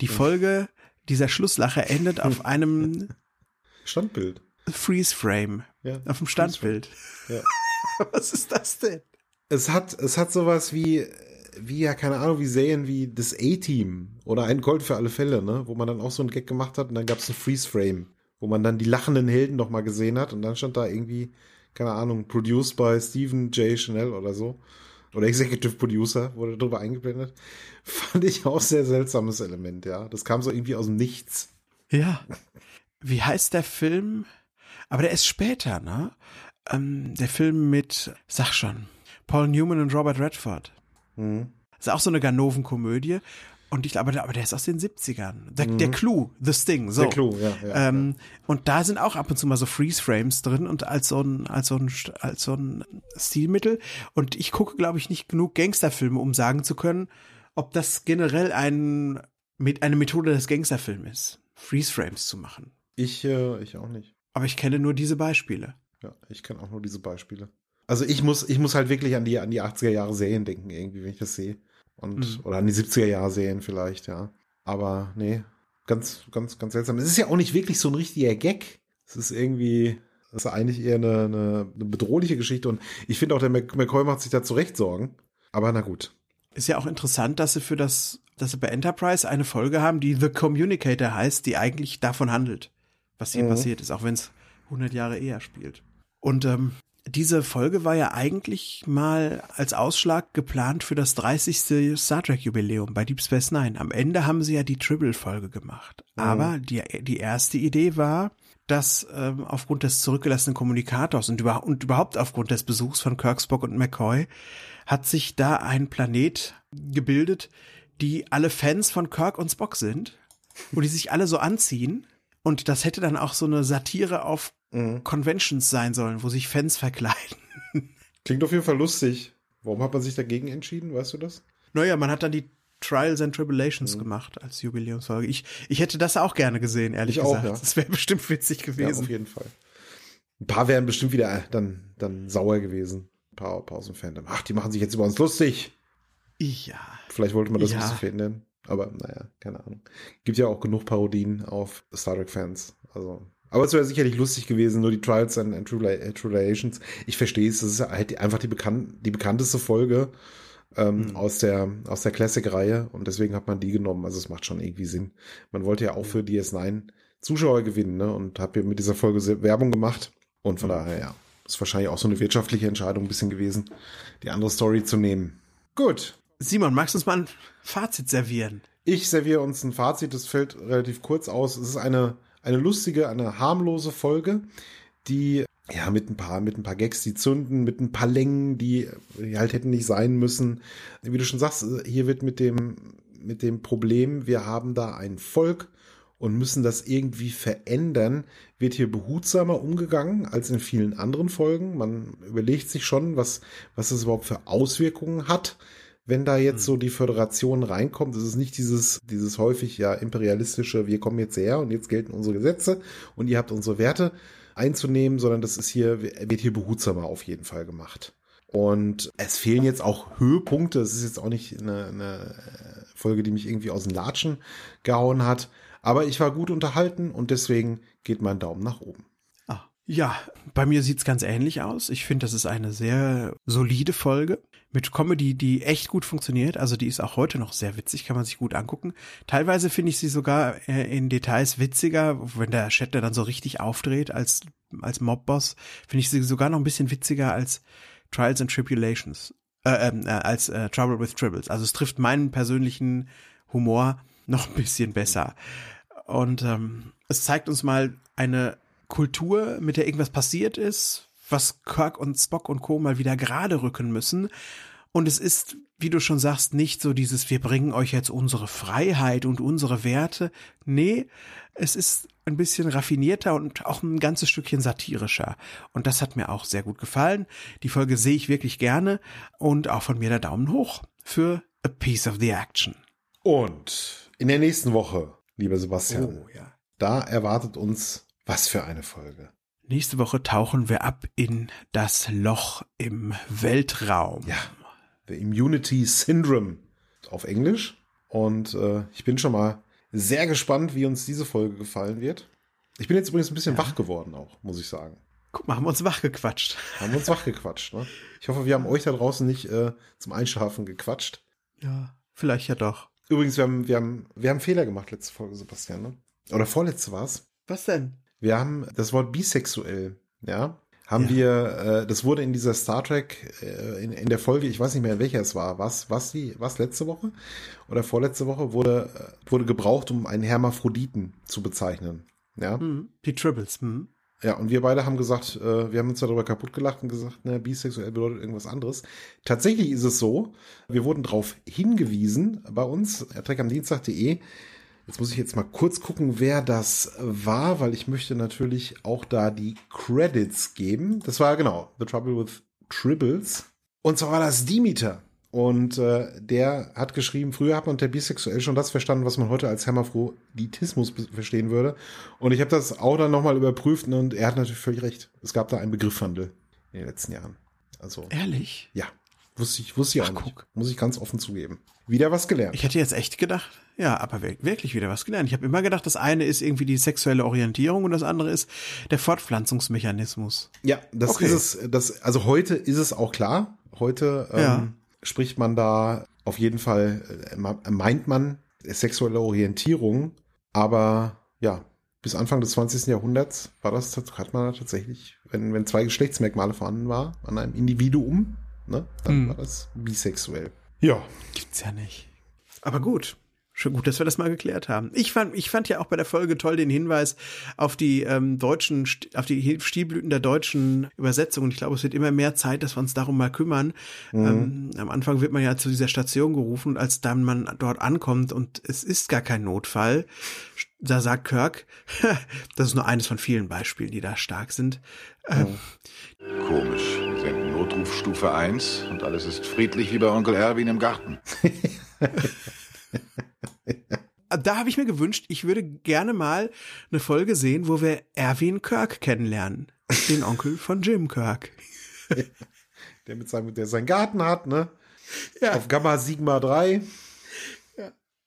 Die Folge dieser Schlusslache endet auf *laughs* einem Standbild. Freeze Frame. Ja, auf dem Standbild. Ja. *laughs* was ist das denn? Es hat, es hat sowas wie, wie ja, keine Ahnung, wie Serien wie das A-Team oder ein Gold für alle Fälle, ne? Wo man dann auch so einen Gag gemacht hat und dann gab es ein Freeze Frame, wo man dann die lachenden Helden noch mal gesehen hat und dann stand da irgendwie, keine Ahnung, produced by Stephen J. Chanel oder so. Oder Executive Producer wurde drüber eingeblendet. *laughs* Fand ich auch sehr seltsames Element, ja. Das kam so irgendwie aus dem Nichts. Ja. Wie heißt der Film? Aber der ist später, ne? Ähm, der Film mit, sag schon, Paul Newman und Robert Redford. Mhm. Das ist auch so eine Ganoven-Komödie. Und ich glaube, aber der ist aus den 70ern. Der, mhm. der Clue, The Sting, so. Der Clue, ja. ja, ähm, ja. Und da sind auch ab und zu mal so Freeze-Frames drin und als so ein, als so ein, als so ein Stilmittel. Und ich gucke, glaube ich, nicht genug Gangsterfilme, um sagen zu können, ob das generell ein, mit, eine Methode des Gangsterfilms ist, Freeze-Frames zu machen. Ich, äh, ich auch nicht. Aber ich kenne nur diese Beispiele. Ja, ich kenne auch nur diese Beispiele. Also ich muss, ich muss halt wirklich an die, an die 80er Jahre Serien denken, irgendwie, wenn ich das sehe. Und, mhm. oder an die 70er Jahre Serien vielleicht, ja. Aber nee, ganz, ganz, ganz seltsam. Es ist ja auch nicht wirklich so ein richtiger Gag. Es ist irgendwie, es ist eigentlich eher eine, eine, eine bedrohliche Geschichte. Und ich finde auch, der McCoy macht sich da zu Recht Sorgen. Aber na gut. Ist ja auch interessant, dass sie für das, dass sie bei Enterprise eine Folge haben, die The Communicator heißt, die eigentlich davon handelt, was hier mhm. passiert ist, auch wenn es 100 Jahre eher spielt. Und ähm, diese Folge war ja eigentlich mal als Ausschlag geplant für das 30. Star Trek Jubiläum bei Deep Space Nine. Am Ende haben sie ja die Tribble-Folge gemacht. Mhm. Aber die, die erste Idee war, dass ähm, aufgrund des zurückgelassenen Kommunikators und, über, und überhaupt aufgrund des Besuchs von Kirk, Spock und McCoy hat sich da ein Planet gebildet, die alle Fans von Kirk und Spock sind, wo die sich alle so anziehen. Und das hätte dann auch so eine Satire auf mhm. Conventions sein sollen, wo sich Fans verkleiden. *laughs* Klingt auf jeden Fall lustig. Warum hat man sich dagegen entschieden, weißt du das? Naja, man hat dann die Trials and Tribulations mhm. gemacht als Jubiläumsfolge. Ich, ich hätte das auch gerne gesehen, ehrlich ich gesagt. Auch, ja. Das wäre bestimmt witzig gewesen. Ja, auf jeden Fall. Ein paar wären bestimmt wieder dann, dann sauer gewesen. Ein paar, paar aus dem Fandom. Ach, die machen sich jetzt über uns lustig. Ja. Vielleicht wollte man das ja. lustig finden. Aber naja, keine Ahnung. Gibt ja auch genug Parodien auf Star Trek-Fans. Also aber es wäre sicherlich lustig gewesen, nur die Trials and, and Tribulations. Ich verstehe es, das ist halt einfach die, bekannt, die bekannteste Folge ähm, mhm. aus der, aus der Classic-Reihe und deswegen hat man die genommen. Also es macht schon irgendwie Sinn. Man wollte ja auch für DS9 Zuschauer gewinnen ne? und hat mit dieser Folge Werbung gemacht. Und von mhm. daher, ja, ist wahrscheinlich auch so eine wirtschaftliche Entscheidung ein bisschen gewesen, die andere Story zu nehmen. Gut. Simon, magst du uns mal ein Fazit servieren? Ich serviere uns ein Fazit, das fällt relativ kurz aus. Es ist eine eine lustige, eine harmlose Folge, die ja mit ein paar mit ein paar Gags, die zünden, mit ein paar Längen, die, die halt hätten nicht sein müssen. Wie du schon sagst, hier wird mit dem mit dem Problem, wir haben da ein Volk und müssen das irgendwie verändern, wird hier behutsamer umgegangen als in vielen anderen Folgen. Man überlegt sich schon, was, was es überhaupt für Auswirkungen hat wenn da jetzt so hm. die Föderation reinkommt, ist es nicht dieses, dieses häufig ja imperialistische, wir kommen jetzt her und jetzt gelten unsere Gesetze und ihr habt unsere Werte einzunehmen, sondern das ist hier, wird hier behutsamer auf jeden Fall gemacht. Und es fehlen jetzt auch Höhepunkte. Es ist jetzt auch nicht eine, eine Folge, die mich irgendwie aus den Latschen gehauen hat. Aber ich war gut unterhalten und deswegen geht mein Daumen nach oben. Ah, ja, bei mir sieht's ganz ähnlich aus. Ich finde, das ist eine sehr solide Folge mit Comedy, die echt gut funktioniert. Also die ist auch heute noch sehr witzig, kann man sich gut angucken. Teilweise finde ich sie sogar äh, in Details witziger, wenn der Shatner dann so richtig aufdreht als, als Mobboss, finde ich sie sogar noch ein bisschen witziger als Trials and Tribulations, äh, ähm, äh, als äh, Trouble with Tribbles. Also es trifft meinen persönlichen Humor noch ein bisschen besser. Und ähm, es zeigt uns mal eine Kultur, mit der irgendwas passiert ist, was Kirk und Spock und Co. mal wieder gerade rücken müssen. Und es ist, wie du schon sagst, nicht so dieses, wir bringen euch jetzt unsere Freiheit und unsere Werte. Nee, es ist ein bisschen raffinierter und auch ein ganzes Stückchen satirischer. Und das hat mir auch sehr gut gefallen. Die Folge sehe ich wirklich gerne und auch von mir der Daumen hoch für A Piece of the Action. Und in der nächsten Woche, lieber Sebastian, Oh, ja. da erwartet uns was für eine Folge. Nächste Woche tauchen wir ab in das Loch im Weltraum. Ja, The Immunity Syndrome auf Englisch. Und äh, ich bin schon mal sehr gespannt, wie uns diese Folge gefallen wird. Ich bin jetzt übrigens ein bisschen wach geworden auch, muss ich sagen. Guck mal, haben wir uns wach gequatscht. Haben wir uns wach gequatscht. Ne? Ich hoffe, wir haben euch da draußen nicht äh, zum Einschlafen gequatscht. Ja, vielleicht ja doch. Übrigens, wir haben, wir haben, wir haben Fehler gemacht letzte Folge, Sebastian. Ne? Oder vorletzte war's. Was denn? Wir haben das Wort bisexuell, ja, haben Ja. wir, äh, das wurde in dieser Star Trek, äh, in, in der Folge, ich weiß nicht mehr, in welcher es war, was, was die, was letzte Woche oder vorletzte Woche wurde, äh, wurde gebraucht, um einen Hermaphroditen zu bezeichnen. Ja, Hm, die Tribbles. Hm. ja, und wir beide haben gesagt, äh, wir haben uns darüber kaputt gelacht und gesagt, ne, bisexuell bedeutet irgendwas anderes. Tatsächlich ist es so, wir wurden darauf hingewiesen bei uns, treckamdienstag.de. Jetzt muss ich jetzt mal kurz gucken, wer das war, weil ich möchte natürlich auch da die Credits geben. Das war genau The Trouble with Tribbles. Und zwar war das Dimitar. Und äh, der hat geschrieben, früher hat man unter bisexuell schon das verstanden, was man heute als Hermaphroditismus verstehen würde. Und ich habe das auch dann nochmal überprüft und er hat natürlich völlig recht. Es gab da einen Begriffwandel in den letzten Jahren. Also, Ehrlich? ja, wusste ich, wusste ich auch Ach, nicht. guck. Muss ich ganz offen zugeben. Wieder was gelernt. Ich hätte jetzt echt gedacht, ja, aber wir- wirklich wieder was gelernt. Ich habe immer gedacht, das eine ist irgendwie die sexuelle Orientierung und das andere ist der Fortpflanzungsmechanismus. Ja, das Okay. ist es. Das, also heute ist es auch klar. Heute ähm, Ja. spricht man da auf jeden Fall, äh, meint man sexuelle Orientierung, aber ja, bis Anfang des 20. Jahrhunderts war das, hat man tatsächlich, wenn, wenn zwei Geschlechtsmerkmale vorhanden war an einem Individuum, ne, dann Mhm. war das bisexuell. Ja, Gibt's ja nicht. Aber gut. Schon gut, dass wir das mal geklärt haben. Ich fand, ich fand ja auch bei der Folge toll den Hinweis auf die ähm, deutschen, auf die Stilblüten der deutschen Übersetzung. Und ich glaube, es wird immer mehr Zeit, dass wir uns darum mal kümmern. Ähm, am Anfang wird man ja zu dieser Station gerufen und als dann man dort ankommt und es ist gar kein Notfall, da sagt Kirk, *laughs* das ist nur eines von vielen Beispielen, die da stark sind. Ähm, Komisch. Stufe 1 und alles ist friedlich wie bei Onkel Erwin im Garten. *laughs* da habe ich mir gewünscht, ich würde gerne mal eine Folge sehen, wo wir Erwin Kirk kennenlernen. Den Onkel von Jim Kirk. *laughs* der mit seinem, der seinen Garten hat, ne? Ja. Auf Gamma Sigma 3.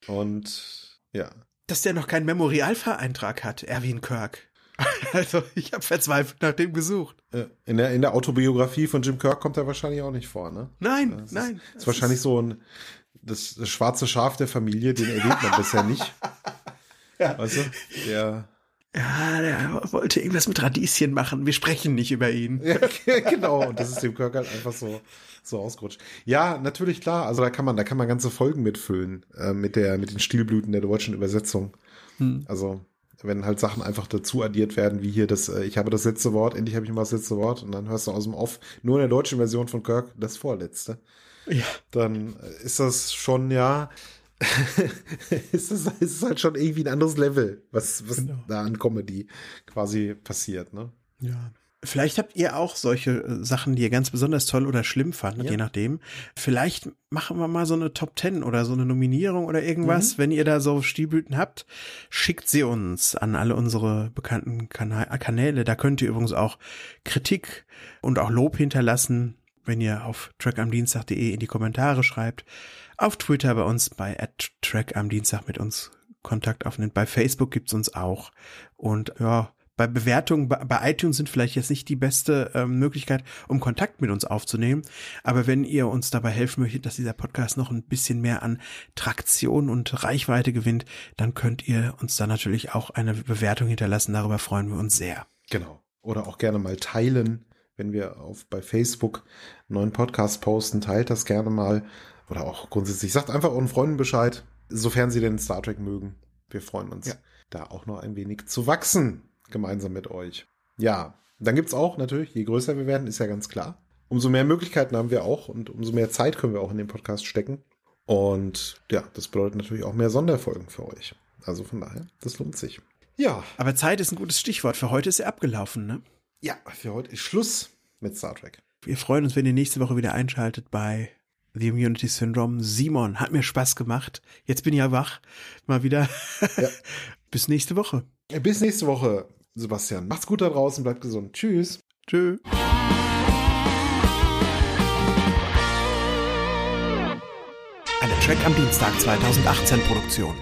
Und ja, Dass der noch keinen Memorialvereintrag hat, Erwin Kirk. *laughs* Also, ich habe verzweifelt nach dem gesucht. Äh, In der, in der Autobiografie von Jim Kirk kommt er wahrscheinlich auch nicht vor, ne? Nein, Das nein. Ist, ist wahrscheinlich so ein das, das schwarze Schaf der Familie, den erwähnt man bisher nicht. *laughs* Ja. Weißt du? Der, Ja, der wollte irgendwas mit Radieschen machen. Wir sprechen nicht über ihn. ja, *laughs* genau. Und das ist dem Kirk halt einfach so, so ausgerutscht. Ja, natürlich klar. Also da kann man, da kann man ganze Folgen mitfüllen, äh, mit der, mit den Stilblüten der deutschen Übersetzung. Hm. Also, wenn halt Sachen einfach dazu addiert werden, wie hier das, äh, ich habe das letzte Wort, endlich habe ich mal das letzte Wort, und dann hörst du aus dem Off nur in der deutschen Version von Kirk das vorletzte. Ja. Dann ist das schon, ja, *laughs* ist das, ist es halt schon irgendwie ein anderes Level, was, was Genau. da an Comedy quasi passiert, ne? Ja. Vielleicht habt ihr auch solche äh, Sachen, die ihr ganz besonders toll oder schlimm fandet, Ja. je nachdem. Vielleicht machen wir mal so eine Top 10 oder so eine Nominierung oder irgendwas. Wenn ihr da so Stilblüten habt, schickt sie uns an alle unsere bekannten Kana Kanäle. Da könnt ihr übrigens auch Kritik und auch Lob hinterlassen, wenn ihr auf trackamdienstag.de in die Kommentare schreibt. Auf Twitter bei uns bei @trackamdienstag mit uns Kontakt aufnimmt. Bei Facebook gibt's uns auch. Und ja, bei Bewertungen bei, bei iTunes sind vielleicht jetzt nicht die beste ähm, Möglichkeit, um Kontakt mit uns aufzunehmen. Aber wenn ihr uns dabei helfen möchtet, dass dieser Podcast noch ein bisschen mehr an Traktion und Reichweite gewinnt, dann könnt ihr uns da natürlich auch eine Bewertung hinterlassen. Darüber freuen wir uns sehr. Genau. Oder auch gerne mal teilen, wenn wir auf bei Facebook einen neuen Podcast posten, teilt das gerne mal. Oder auch grundsätzlich, sagt einfach euren Freunden Bescheid, sofern sie denn Star Trek mögen. Wir freuen uns. Ja. da auch noch ein wenig zu wachsen, gemeinsam mit euch. Ja, dann gibt's auch natürlich, je größer wir werden, ist ja ganz klar. Umso mehr Möglichkeiten haben wir auch und umso mehr Zeit können wir auch in den Podcast stecken. Und ja, das bedeutet natürlich auch mehr Sonderfolgen für euch. Also von daher, das lohnt sich. Ja. Aber Zeit ist ein gutes Stichwort. Für heute ist er abgelaufen, ne? Ja, für heute ist Schluss mit Star Trek. Wir freuen uns, wenn ihr nächste Woche wieder einschaltet bei The Immunity Syndrome. Simon, hat mir Spaß gemacht. Jetzt bin ich ja wach. Mal wieder. Ja. *laughs* Bis nächste Woche. Bis nächste Woche, Sebastian. Macht's gut da draußen, bleibt gesund. Tschüss. Tschüss. Eine Track am Dienstag 2018 Produktion.